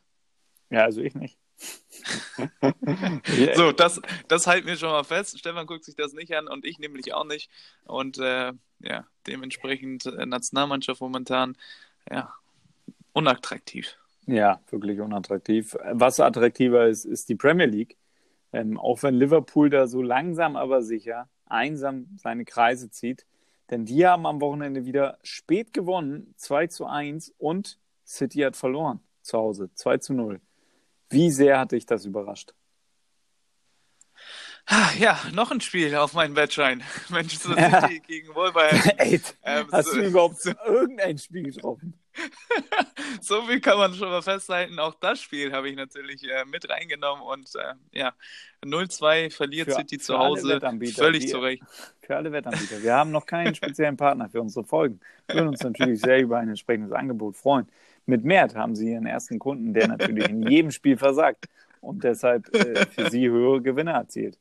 S2: Ja, also ich nicht.
S3: so, das, das halten wir schon mal fest. Stefan guckt sich das nicht an und ich nämlich auch nicht. Und äh, ja, dementsprechend äh, Nationalmannschaft momentan, ja, unattraktiv.
S2: Ja, wirklich unattraktiv. Was attraktiver ist, ist die Premier League. Ähm, auch wenn Liverpool da so langsam aber sicher einsam seine Kreise zieht. Denn die haben am Wochenende wieder spät gewonnen, 2 zu 1 und City hat verloren zu Hause, 2 zu 0. Wie sehr hat dich das überrascht?
S3: Ja, noch ein Spiel auf meinen Wettschein. Manchester City ja. gegen Wolverhampton.
S2: Ey, ähm, hast so, du überhaupt so, irgendein Spiel getroffen?
S3: so viel kann man schon mal festhalten. Auch das Spiel habe ich natürlich äh, mit reingenommen und äh, ja, 0-2 verliert für, City zu Hause. Völlig zu Recht.
S2: Für alle Wettanbieter. Wir haben noch keinen speziellen Partner für unsere Folgen. Wir würden uns natürlich sehr über ein entsprechendes Angebot freuen. Mit Mert haben Sie Ihren ersten Kunden, der natürlich in jedem Spiel versagt und deshalb äh, für Sie höhere Gewinne erzielt.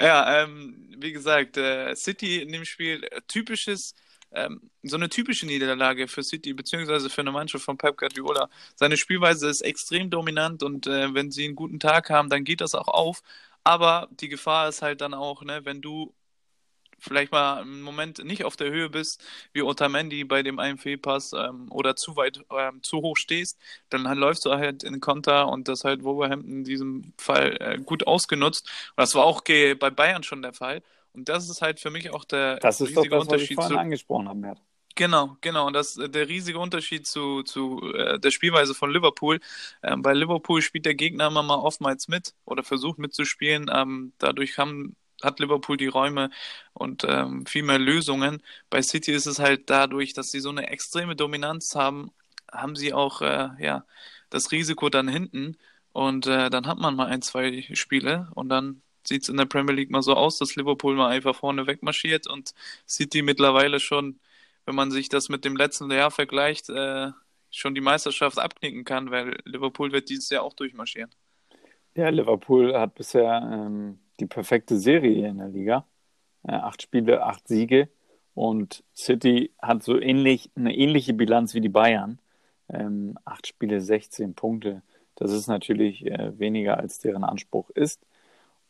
S3: Ja, ähm, wie gesagt, äh, City in dem Spiel äh, typisches, ähm, so eine typische Niederlage für City, beziehungsweise für eine Mannschaft von Pep Guardiola. Seine Spielweise ist extrem dominant und äh, wenn sie einen guten Tag haben, dann geht das auch auf. Aber die Gefahr ist halt dann auch, ne, wenn du vielleicht mal im Moment nicht auf der Höhe bist, wie Otamendi bei dem einen Fehlpass ähm, oder zu weit, ähm, zu hoch stehst, dann läufst du halt in Konter und das halt Wolverhampton in diesem Fall äh, gut ausgenutzt. Und das war auch bei Bayern schon der Fall. Und das ist halt für mich auch der
S2: das ist riesige doch das, Unterschied was ich zu angesprochen habe, Mert.
S3: Genau, genau. Und das der riesige Unterschied zu, zu äh, der Spielweise von Liverpool. Ähm, bei Liverpool spielt der Gegner immer mal oftmals mit oder versucht mitzuspielen. Ähm, dadurch haben hat Liverpool die Räume und ähm, viel mehr Lösungen. Bei City ist es halt dadurch, dass sie so eine extreme Dominanz haben, haben sie auch äh, ja das Risiko dann hinten und äh, dann hat man mal ein, zwei Spiele und dann sieht es in der Premier League mal so aus, dass Liverpool mal einfach vorne wegmarschiert und City mittlerweile schon, wenn man sich das mit dem letzten Jahr vergleicht, äh, schon die Meisterschaft abknicken kann, weil Liverpool wird dieses Jahr auch durchmarschieren.
S2: Ja, Liverpool hat bisher ähm, die perfekte Serie in der Liga. Äh, acht Spiele, acht Siege. Und City hat so ähnlich, eine ähnliche Bilanz wie die Bayern. Ähm, acht Spiele, 16 Punkte. Das ist natürlich äh, weniger, als deren Anspruch ist.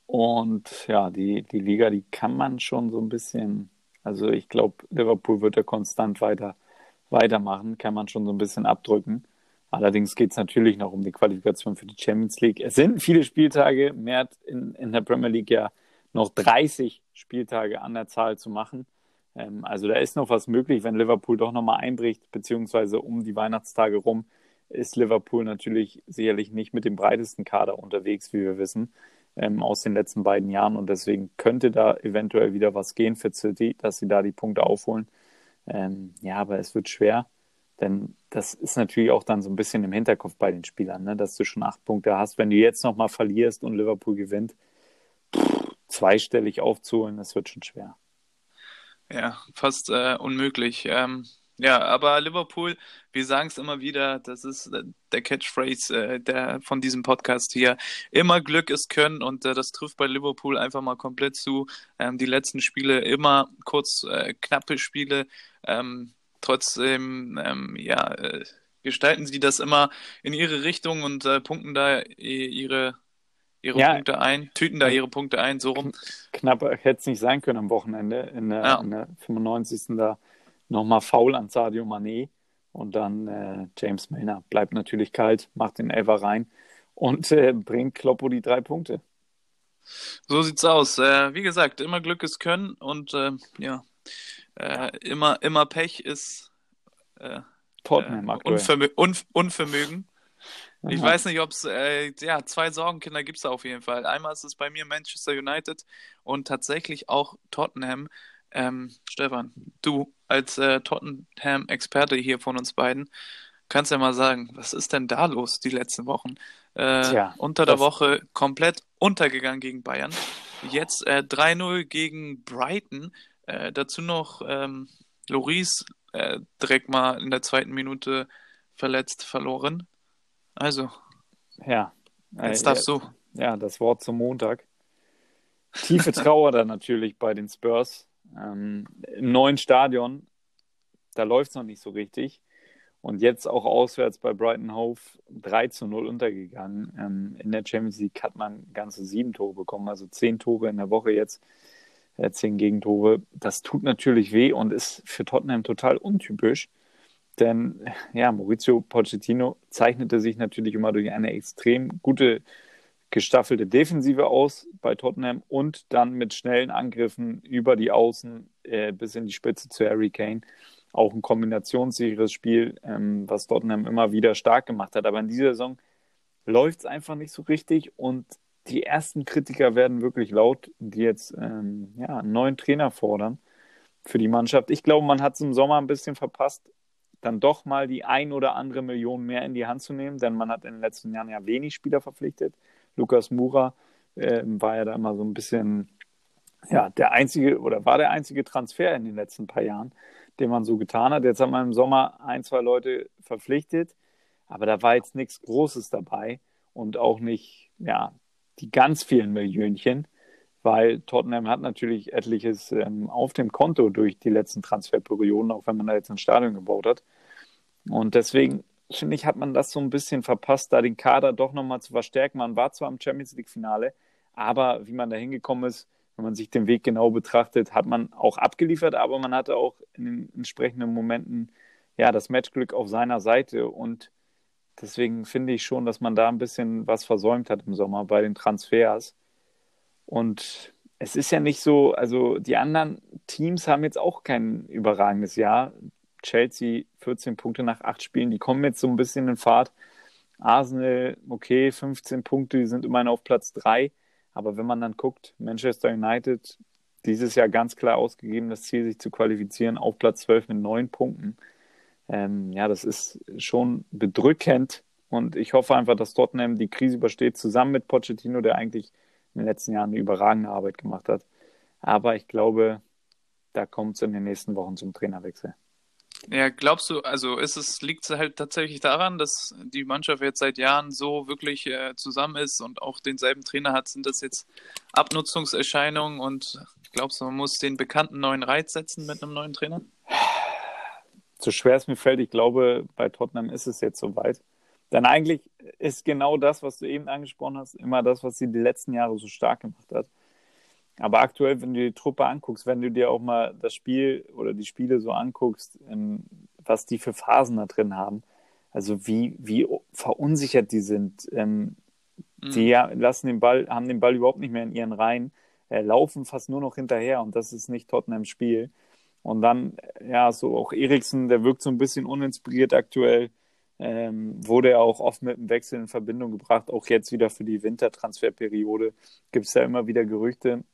S2: Und ja, die, die Liga, die kann man schon so ein bisschen, also ich glaube, Liverpool wird da konstant weiter, weitermachen, kann man schon so ein bisschen abdrücken. Allerdings geht es natürlich noch um die Qualifikation für die Champions League. Es sind viele Spieltage, mehr in, in der Premier League ja noch 30 Spieltage an der Zahl zu machen. Ähm, also da ist noch was möglich, wenn Liverpool doch nochmal einbricht, beziehungsweise um die Weihnachtstage rum ist Liverpool natürlich sicherlich nicht mit dem breitesten Kader unterwegs, wie wir wissen, ähm, aus den letzten beiden Jahren. Und deswegen könnte da eventuell wieder was gehen für City, dass sie da die Punkte aufholen. Ähm, ja, aber es wird schwer. Denn das ist natürlich auch dann so ein bisschen im Hinterkopf bei den Spielern, ne? dass du schon acht Punkte hast. Wenn du jetzt nochmal verlierst und Liverpool gewinnt, pff, zweistellig aufzuholen, das wird schon schwer.
S3: Ja, fast äh, unmöglich. Ähm, ja, aber Liverpool, wir sagen es immer wieder, das ist äh, der Catchphrase äh, der, von diesem Podcast hier. Immer Glück ist Können und äh, das trifft bei Liverpool einfach mal komplett zu. Ähm, die letzten Spiele immer kurz äh, knappe Spiele. Ähm, trotzdem, ähm, ja, äh, gestalten sie das immer in ihre Richtung und äh, punkten da ihre, ihre ja. Punkte ein, tüten da ihre Punkte ein, so rum.
S2: Knapp hätte es nicht sein können am Wochenende. In der, ja. in der 95. da nochmal faul an Sadio Mané und dann äh, James Milner bleibt natürlich kalt, macht den Elfer rein und äh, bringt Kloppo die drei Punkte.
S3: So sieht's aus. Äh, wie gesagt, immer Glück ist Können und äh, ja, äh, immer, immer Pech ist äh, Tottenham äh, Unvermö Unf Unvermögen. Aha. Ich weiß nicht, ob es, äh, ja, zwei Sorgenkinder gibt es auf jeden Fall. Einmal ist es bei mir Manchester United und tatsächlich auch Tottenham. Ähm, Stefan, du als äh, Tottenham-Experte hier von uns beiden, kannst ja mal sagen, was ist denn da los die letzten Wochen? Äh, Tja, unter der Woche komplett untergegangen gegen Bayern. Jetzt äh, 3-0 gegen Brighton. Äh, dazu noch ähm, Loris äh, direkt mal in der zweiten Minute verletzt verloren. Also.
S2: Ja.
S3: Jetzt darfst du.
S2: ja, das Wort zum Montag. Tiefe Trauer dann natürlich bei den Spurs. Ähm, Im neuen Stadion, da läuft es noch nicht so richtig. Und jetzt auch auswärts bei Brighton Hove 3 zu 0 untergegangen. Ähm, in der Champions League hat man ganze sieben Tore bekommen, also zehn Tore in der Woche jetzt, äh, zehn Gegentore. Das tut natürlich weh und ist für Tottenham total untypisch. Denn ja, Maurizio Pochettino zeichnete sich natürlich immer durch eine extrem gute gestaffelte Defensive aus bei Tottenham und dann mit schnellen Angriffen über die Außen äh, bis in die Spitze zu Harry Kane. Auch ein kombinationssicheres Spiel, ähm, was Tottenham immer wieder stark gemacht hat. Aber in dieser Saison läuft es einfach nicht so richtig und die ersten Kritiker werden wirklich laut, die jetzt ähm, ja, einen neuen Trainer fordern für die Mannschaft. Ich glaube, man hat es im Sommer ein bisschen verpasst, dann doch mal die ein oder andere Million mehr in die Hand zu nehmen, denn man hat in den letzten Jahren ja wenig Spieler verpflichtet. Lukas Mura äh, war ja da immer so ein bisschen, ja, der einzige oder war der einzige Transfer in den letzten paar Jahren, den man so getan hat. Jetzt hat man im Sommer ein, zwei Leute verpflichtet, aber da war jetzt nichts Großes dabei und auch nicht, ja, die ganz vielen Millionchen, weil Tottenham hat natürlich etliches ähm, auf dem Konto durch die letzten Transferperioden, auch wenn man da jetzt ein Stadion gebaut hat. Und deswegen finde ich, hat man das so ein bisschen verpasst, da den Kader doch nochmal zu verstärken. Man war zwar im Champions League-Finale, aber wie man da hingekommen ist, wenn man sich den Weg genau betrachtet, hat man auch abgeliefert, aber man hatte auch in den entsprechenden Momenten ja das Matchglück auf seiner Seite und deswegen finde ich schon, dass man da ein bisschen was versäumt hat im Sommer bei den Transfers. Und es ist ja nicht so, also die anderen Teams haben jetzt auch kein überragendes Jahr. Chelsea 14 Punkte nach acht Spielen, die kommen jetzt so ein bisschen in Fahrt. Arsenal, okay, 15 Punkte, die sind immerhin auf Platz 3. Aber wenn man dann guckt, Manchester United dieses Jahr ganz klar ausgegeben, das Ziel, sich zu qualifizieren, auf Platz 12 mit neun Punkten. Ähm, ja, das ist schon bedrückend. Und ich hoffe einfach, dass Tottenham die Krise übersteht, zusammen mit Pochettino, der eigentlich in den letzten Jahren eine überragende Arbeit gemacht hat. Aber ich glaube, da kommt es in den nächsten Wochen zum Trainerwechsel.
S3: Ja, glaubst du, also ist es, liegt es halt tatsächlich daran, dass die Mannschaft jetzt seit Jahren so wirklich äh, zusammen ist und auch denselben Trainer hat, sind das jetzt Abnutzungserscheinungen und glaubst du, man muss den bekannten neuen Reiz setzen mit einem neuen Trainer?
S2: So schwer es mir fällt, ich glaube, bei Tottenham ist es jetzt soweit. Denn eigentlich ist genau das, was du eben angesprochen hast, immer das, was sie die letzten Jahre so stark gemacht hat. Aber aktuell, wenn du die Truppe anguckst, wenn du dir auch mal das Spiel oder die Spiele so anguckst, ähm, was die für Phasen da drin haben, also wie, wie verunsichert die sind, ähm, mhm. die lassen den Ball, haben den Ball überhaupt nicht mehr in ihren Reihen, äh, laufen fast nur noch hinterher und das ist nicht Tottenham Spiel. Und dann, ja, so auch Eriksen, der wirkt so ein bisschen uninspiriert aktuell. Ähm, wurde er auch oft mit dem Wechsel in Verbindung gebracht. Auch jetzt wieder für die Wintertransferperiode gibt es ja immer wieder Gerüchte,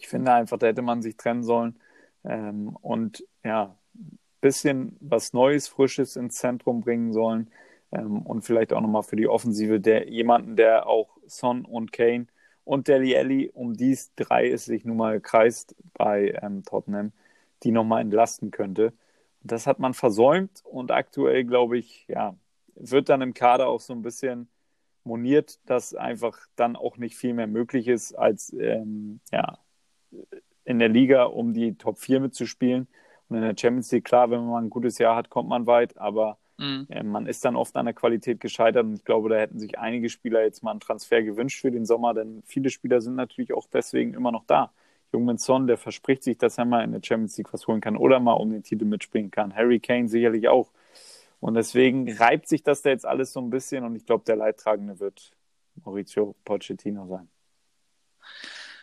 S2: ich finde einfach, da hätte man sich trennen sollen ähm, und ja, ein bisschen was Neues, Frisches ins Zentrum bringen sollen ähm, und vielleicht auch nochmal für die Offensive der jemanden, der auch Son und Kane und Deli Alli, um dies drei es sich nun mal kreist bei ähm, Tottenham, die nochmal entlasten könnte. Das hat man versäumt und aktuell, glaube ich, ja, wird dann im Kader auch so ein bisschen moniert, dass einfach dann auch nicht viel mehr möglich ist, als ähm, ja, in der Liga, um die Top 4 mitzuspielen. Und in der Champions League, klar, wenn man ein gutes Jahr hat, kommt man weit, aber mhm. äh, man ist dann oft an der Qualität gescheitert. Und ich glaube, da hätten sich einige Spieler jetzt mal einen Transfer gewünscht für den Sommer, denn viele Spieler sind natürlich auch deswegen immer noch da. Jungmin Son, der verspricht sich, dass er mal in der Champions League was holen kann oder mal um den Titel mitspielen kann. Harry Kane sicherlich auch. Und deswegen reibt sich das da jetzt alles so ein bisschen und ich glaube, der Leidtragende wird Maurizio Pochettino sein.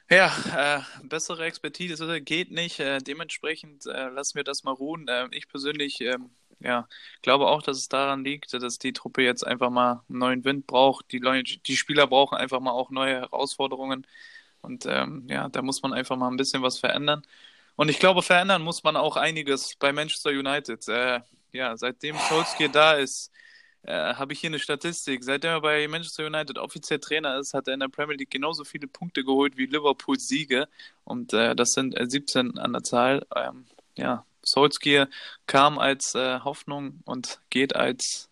S3: Ja, äh, bessere Expertise geht nicht. Äh, dementsprechend äh, lassen wir das mal ruhen. Äh, ich persönlich ähm, ja, glaube auch, dass es daran liegt, dass die Truppe jetzt einfach mal einen neuen Wind braucht. Die, die Spieler brauchen einfach mal auch neue Herausforderungen. Und ähm, ja, da muss man einfach mal ein bisschen was verändern. Und ich glaube, verändern muss man auch einiges bei Manchester United. Äh, ja, seitdem Solskjaer da ist, äh, habe ich hier eine Statistik. Seitdem er bei Manchester United offiziell Trainer ist, hat er in der Premier League genauso viele Punkte geholt wie Liverpool Siege. Und äh, das sind 17 äh, an der Zahl. Ähm, ja, Solskjaer kam als äh, Hoffnung und geht als,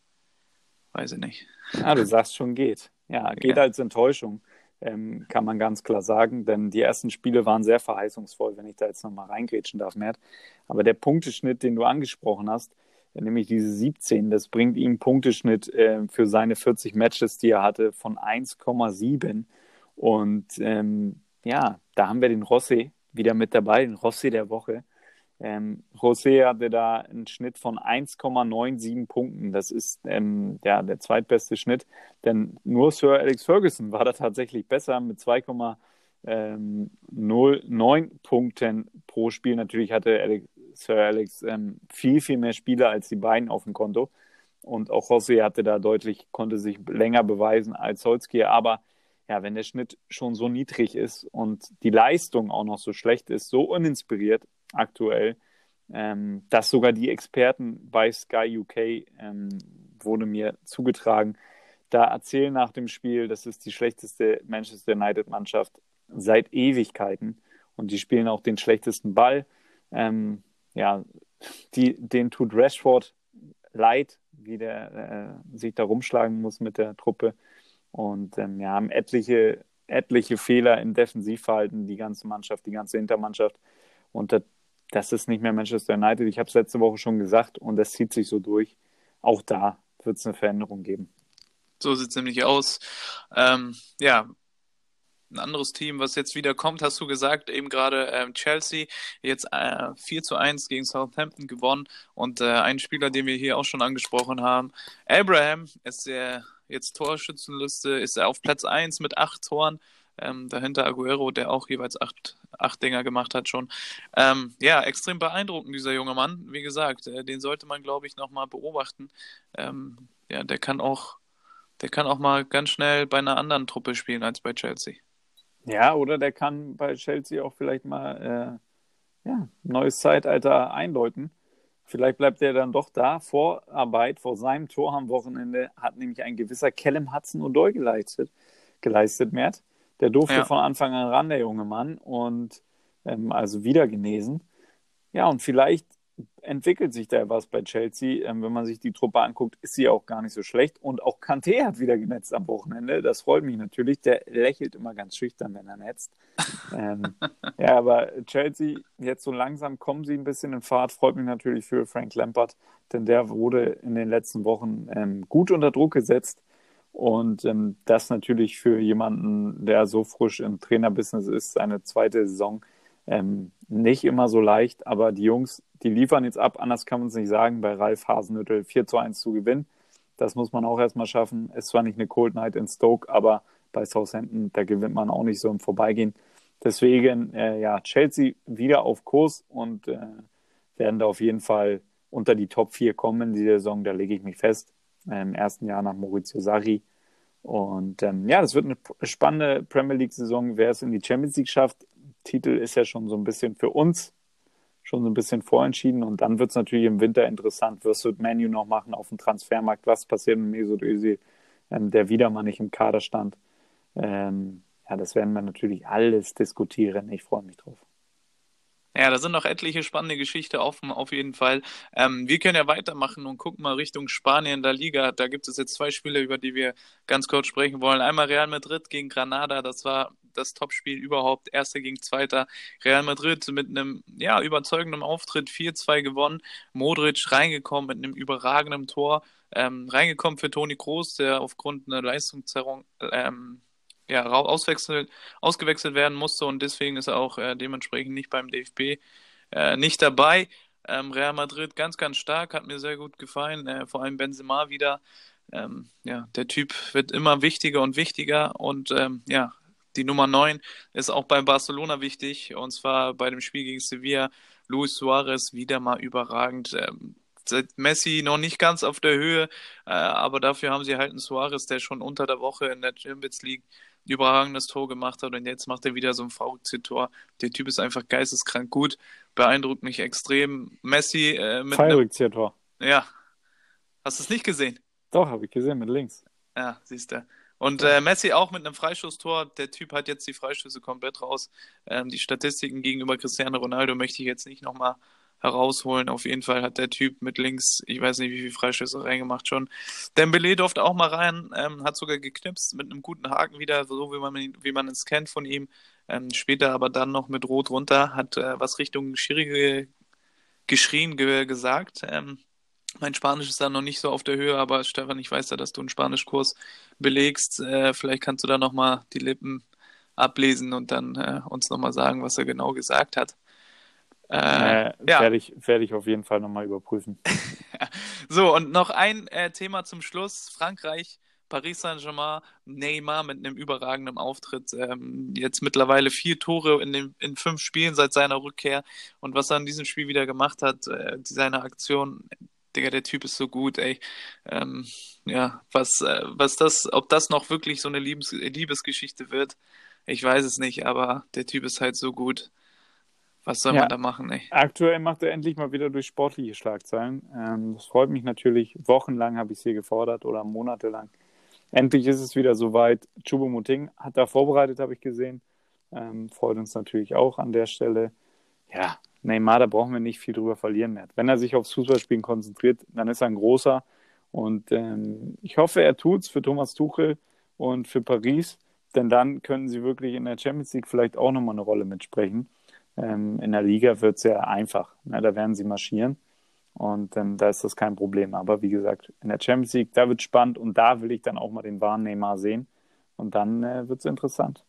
S3: weiß ich nicht.
S2: Ah, du sagst schon geht. Ja, geht ja. als Enttäuschung, ähm, kann man ganz klar sagen, denn die ersten Spiele waren sehr verheißungsvoll, wenn ich da jetzt nochmal reingrätschen darf, Mert. Aber der Punkteschnitt, den du angesprochen hast, nämlich diese 17, das bringt ihm Punkteschnitt äh, für seine 40 Matches, die er hatte, von 1,7. Und ähm, ja, da haben wir den Rossi wieder mit dabei, den Rossi der Woche. Ähm, José hatte da einen Schnitt von 1,97 Punkten. Das ist ähm, ja, der zweitbeste Schnitt, denn nur Sir Alex Ferguson war da tatsächlich besser mit 2,09 ähm, Punkten pro Spiel. Natürlich hatte Alex, Sir Alex ähm, viel, viel mehr Spieler als die beiden auf dem Konto. Und auch José hatte da deutlich, konnte sich länger beweisen als Holzki. Aber ja, wenn der Schnitt schon so niedrig ist und die Leistung auch noch so schlecht ist, so uninspiriert, aktuell, ähm, dass sogar die Experten bei Sky UK ähm, wurde mir zugetragen, da erzählen nach dem Spiel, das ist die schlechteste Manchester United-Mannschaft seit Ewigkeiten und die spielen auch den schlechtesten Ball. Ähm, ja, die, den tut Rashford leid, wie der äh, sich da rumschlagen muss mit der Truppe. Und ähm, ja, haben etliche, etliche Fehler im Defensivverhalten, die ganze Mannschaft, die ganze Hintermannschaft. Und das das ist nicht mehr Manchester United. Ich habe es letzte Woche schon gesagt und das zieht sich so durch. Auch da wird es eine Veränderung geben.
S3: So sieht es nämlich aus. Ähm, ja, ein anderes Team, was jetzt wieder kommt, hast du gesagt, eben gerade ähm, Chelsea, jetzt äh, 4 zu 1 gegen Southampton gewonnen und äh, ein Spieler, den wir hier auch schon angesprochen haben, Abraham ist der jetzt Torschützenliste, ist er auf Platz 1 mit acht Toren, ähm, dahinter Aguero, der auch jeweils acht, acht Dinger gemacht hat schon. Ähm, ja, extrem beeindruckend, dieser junge Mann. Wie gesagt, äh, den sollte man, glaube ich, nochmal beobachten. Ähm, ja, der kann auch, der kann auch mal ganz schnell bei einer anderen Truppe spielen als bei Chelsea.
S2: Ja, oder der kann bei Chelsea auch vielleicht mal äh, ja, neues Zeitalter einläuten. Vielleicht bleibt er dann doch da. Vorarbeit vor seinem Tor am Wochenende hat nämlich ein gewisser Kellem Hudson Odoi geleistet, geleistet, Mert. Der durfte ja. von Anfang an ran, der junge Mann, und ähm, also wieder genesen. Ja, und vielleicht entwickelt sich da was bei Chelsea. Ähm, wenn man sich die Truppe anguckt, ist sie auch gar nicht so schlecht. Und auch Kanté hat wieder genetzt am Wochenende. Das freut mich natürlich. Der lächelt immer ganz schüchtern, wenn er netzt. ähm, ja, aber Chelsea, jetzt so langsam kommen sie ein bisschen in Fahrt. Freut mich natürlich für Frank Lampard, denn der wurde in den letzten Wochen ähm, gut unter Druck gesetzt. Und ähm, das natürlich für jemanden, der so frisch im Trainerbusiness ist, seine zweite Saison ähm, nicht immer so leicht. Aber die Jungs, die liefern jetzt ab, anders kann man es nicht sagen, bei Ralf Hasenhüttel 4 zu 1 zu gewinnen. Das muss man auch erstmal schaffen. Ist zwar nicht eine Cold Night in Stoke, aber bei Southampton, da gewinnt man auch nicht so im Vorbeigehen. Deswegen, äh, ja, Chelsea wieder auf Kurs und äh, werden da auf jeden Fall unter die Top 4 kommen in dieser Saison, da lege ich mich fest im ersten Jahr nach Maurizio Sarri. Und ähm, ja, das wird eine spannende Premier League-Saison, wer es in die Champions League schafft. Titel ist ja schon so ein bisschen für uns schon so ein bisschen vorentschieden. Und dann wird es natürlich im Winter interessant, was wird Menu noch machen auf dem Transfermarkt, was passiert mit Mesut Özil, ähm, der wieder mal nicht im Kader stand. Ähm, ja, das werden wir natürlich alles diskutieren. Ich freue mich drauf.
S3: Ja, da sind noch etliche spannende Geschichten offen, auf jeden Fall. Ähm, wir können ja weitermachen und gucken mal Richtung Spanien, der Liga. Da gibt es jetzt zwei Spiele, über die wir ganz kurz sprechen wollen. Einmal Real Madrid gegen Granada, das war das Topspiel überhaupt. Erster gegen Zweiter. Real Madrid mit einem ja, überzeugenden Auftritt 4-2 gewonnen. Modric reingekommen mit einem überragenden Tor. Ähm, reingekommen für Toni Kroos, der aufgrund einer Leistungszerrung ähm, ja, auswechselt, ausgewechselt werden musste und deswegen ist er auch äh, dementsprechend nicht beim DFB äh, nicht dabei. Ähm, Real Madrid ganz, ganz stark, hat mir sehr gut gefallen, äh, vor allem Benzema wieder. Ähm, ja, der Typ wird immer wichtiger und wichtiger und ähm, ja, die Nummer 9 ist auch bei Barcelona wichtig und zwar bei dem Spiel gegen Sevilla. Luis Suarez wieder mal überragend. Ähm, Messi noch nicht ganz auf der Höhe, äh, aber dafür haben sie halt einen Suarez, der schon unter der Woche in der Champions League überragendes Tor gemacht hat und jetzt macht er wieder so ein verrücktes Tor. Der Typ ist einfach geisteskrank gut, beeindruckt mich extrem. Messi äh, mit
S2: Fallrückzieher-Tor.
S3: Ja. Hast du es nicht gesehen?
S2: Doch, habe ich gesehen, mit links.
S3: Ja, siehst du. Und äh, Messi auch mit einem Freistoßtor. Der Typ hat jetzt die Freistöße komplett raus. Ähm, die Statistiken gegenüber Cristiano Ronaldo möchte ich jetzt nicht nochmal herausholen. Auf jeden Fall hat der Typ mit links, ich weiß nicht, wie viele Freischüsse reingemacht schon. Dembele durfte auch mal rein, ähm, hat sogar geknipst mit einem guten Haken wieder, so wie man, wie man es kennt von ihm. Ähm, später aber dann noch mit Rot runter, hat äh, was Richtung Schiri geschrien ge gesagt. Ähm, mein Spanisch ist da noch nicht so auf der Höhe, aber Stefan, ich weiß ja, dass du einen Spanischkurs belegst. Äh, vielleicht kannst du da nochmal die Lippen ablesen und dann äh, uns nochmal sagen, was er genau gesagt hat.
S2: Äh, ja. Werde ich, werd ich auf jeden Fall nochmal überprüfen.
S3: so, und noch ein äh, Thema zum Schluss. Frankreich, Paris Saint-Germain, Neymar mit einem überragenden Auftritt. Ähm, jetzt mittlerweile vier Tore in, den, in fünf Spielen seit seiner Rückkehr. Und was er in diesem Spiel wieder gemacht hat, äh, seine Aktion, Digga, der Typ ist so gut, ey. Ähm, ja, was, äh, was das, ob das noch wirklich so eine Liebes Liebesgeschichte wird, ich weiß es nicht, aber der Typ ist halt so gut. Was soll ja, man da machen, ey?
S2: Aktuell macht er endlich mal wieder durch sportliche Schlagzeilen. Ähm, das freut mich natürlich. Wochenlang habe ich es hier gefordert oder monatelang. Endlich ist es wieder soweit. Chubomoting hat da vorbereitet, habe ich gesehen. Ähm, freut uns natürlich auch an der Stelle. Ja, Neymar, da brauchen wir nicht viel drüber verlieren mehr. Wenn er sich aufs Fußballspielen konzentriert, dann ist er ein großer. Und ähm, ich hoffe, er tut es für Thomas Tuchel und für Paris, denn dann können sie wirklich in der Champions League vielleicht auch nochmal eine Rolle mitsprechen. Ähm, in der Liga wird es sehr einfach. Ne? Da werden sie marschieren und ähm, da ist das kein Problem. Aber wie gesagt, in der Champions League, da wird es spannend und da will ich dann auch mal den wahren Neymar sehen. Und dann äh, wird es interessant.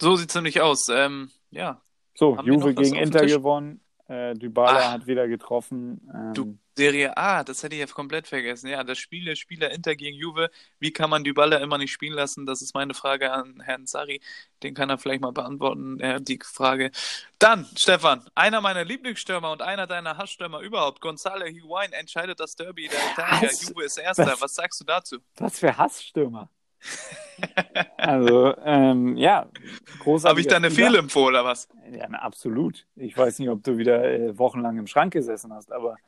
S3: So sieht es nämlich aus. Ähm, ja.
S2: So, Juve gegen Inter gewonnen. Äh, Dybala ah, hat wieder getroffen.
S3: Ähm, du, Serie A, das hätte ich ja komplett vergessen. Ja, das Spiel der Spieler Inter gegen Juve. Wie kann man Dybala immer nicht spielen lassen? Das ist meine Frage an Herrn Sari. Den kann er vielleicht mal beantworten, äh, die Frage. Dann, Stefan, einer meiner Lieblingsstürmer und einer deiner Hassstürmer überhaupt, Gonzalo Higuain, entscheidet das Derby der Italia. Juve ist Erster. Was, Was sagst du dazu?
S2: Was für Hassstürmer? also, ähm, ja,
S3: großartig. Habe ich da eine Fehlinfo oder was?
S2: Ja, na, absolut. Ich weiß nicht, ob du wieder äh, wochenlang im Schrank gesessen hast, aber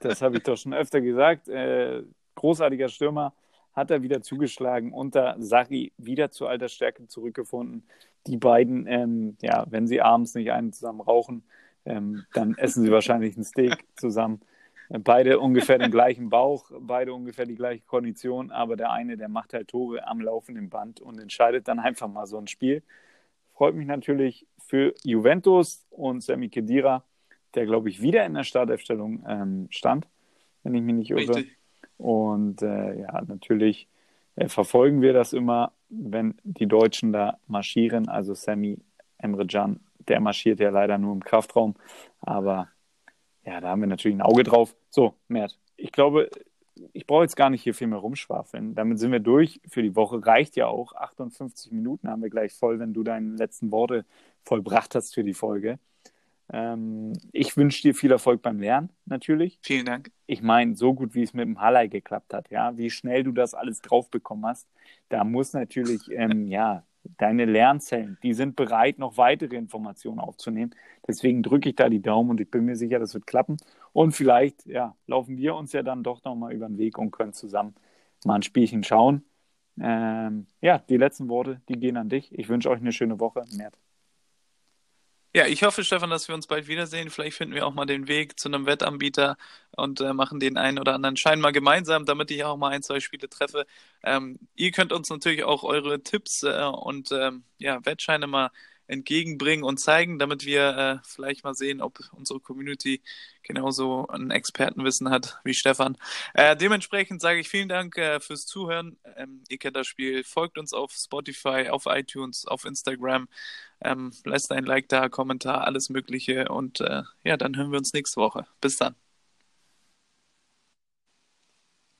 S2: das habe ich doch schon öfter gesagt. Äh, großartiger Stürmer hat er wieder zugeschlagen, unter Sari wieder zu alter Stärke zurückgefunden. Die beiden, ähm, ja, wenn sie abends nicht einen zusammen rauchen, ähm, dann essen sie wahrscheinlich einen Steak zusammen. Beide ungefähr den gleichen Bauch, beide ungefähr die gleiche Kondition, aber der eine, der macht halt Tore am laufenden Band und entscheidet dann einfach mal so ein Spiel. Freut mich natürlich für Juventus und Sami Kedira, der, glaube ich, wieder in der Startaufstellung ähm, stand, wenn ich mich nicht irre. Richtig. Und äh, ja, natürlich äh, verfolgen wir das immer, wenn die Deutschen da marschieren. Also Sammy Emre Can, der marschiert ja leider nur im Kraftraum, aber ja, da haben wir natürlich ein Auge drauf. So, Mert, ich glaube, ich brauche jetzt gar nicht hier viel mehr rumschwafeln. Damit sind wir durch für die Woche. Reicht ja auch. 58 Minuten haben wir gleich voll, wenn du deine letzten Worte vollbracht hast für die Folge. Ähm, ich wünsche dir viel Erfolg beim Lernen, natürlich.
S3: Vielen Dank.
S2: Ich meine, so gut wie es mit dem Hallei geklappt hat, ja, wie schnell du das alles drauf bekommen hast, da muss natürlich, ähm, ja, deine Lernzellen, die sind bereit, noch weitere Informationen aufzunehmen. Deswegen drücke ich da die Daumen und ich bin mir sicher, das wird klappen. Und vielleicht, ja, laufen wir uns ja dann doch nochmal über den Weg und können zusammen mal ein Spielchen schauen. Ähm, ja, die letzten Worte, die gehen an dich. Ich wünsche euch eine schöne Woche. Mert.
S3: Ja, ich hoffe, Stefan, dass wir uns bald wiedersehen. Vielleicht finden wir auch mal den Weg zu einem Wettanbieter und äh, machen den einen oder anderen Schein mal gemeinsam, damit ich auch mal ein, zwei Spiele treffe. Ähm, ihr könnt uns natürlich auch eure Tipps äh, und ähm, ja, Wettscheine mal entgegenbringen und zeigen, damit wir äh, vielleicht mal sehen, ob unsere Community genauso ein Expertenwissen hat wie Stefan. Äh, dementsprechend sage ich vielen Dank äh, fürs Zuhören. Ähm, ihr kennt das Spiel. Folgt uns auf Spotify, auf iTunes, auf Instagram. Ähm, lasst ein Like da, Kommentar, alles Mögliche. Und äh, ja, dann hören wir uns nächste Woche. Bis dann.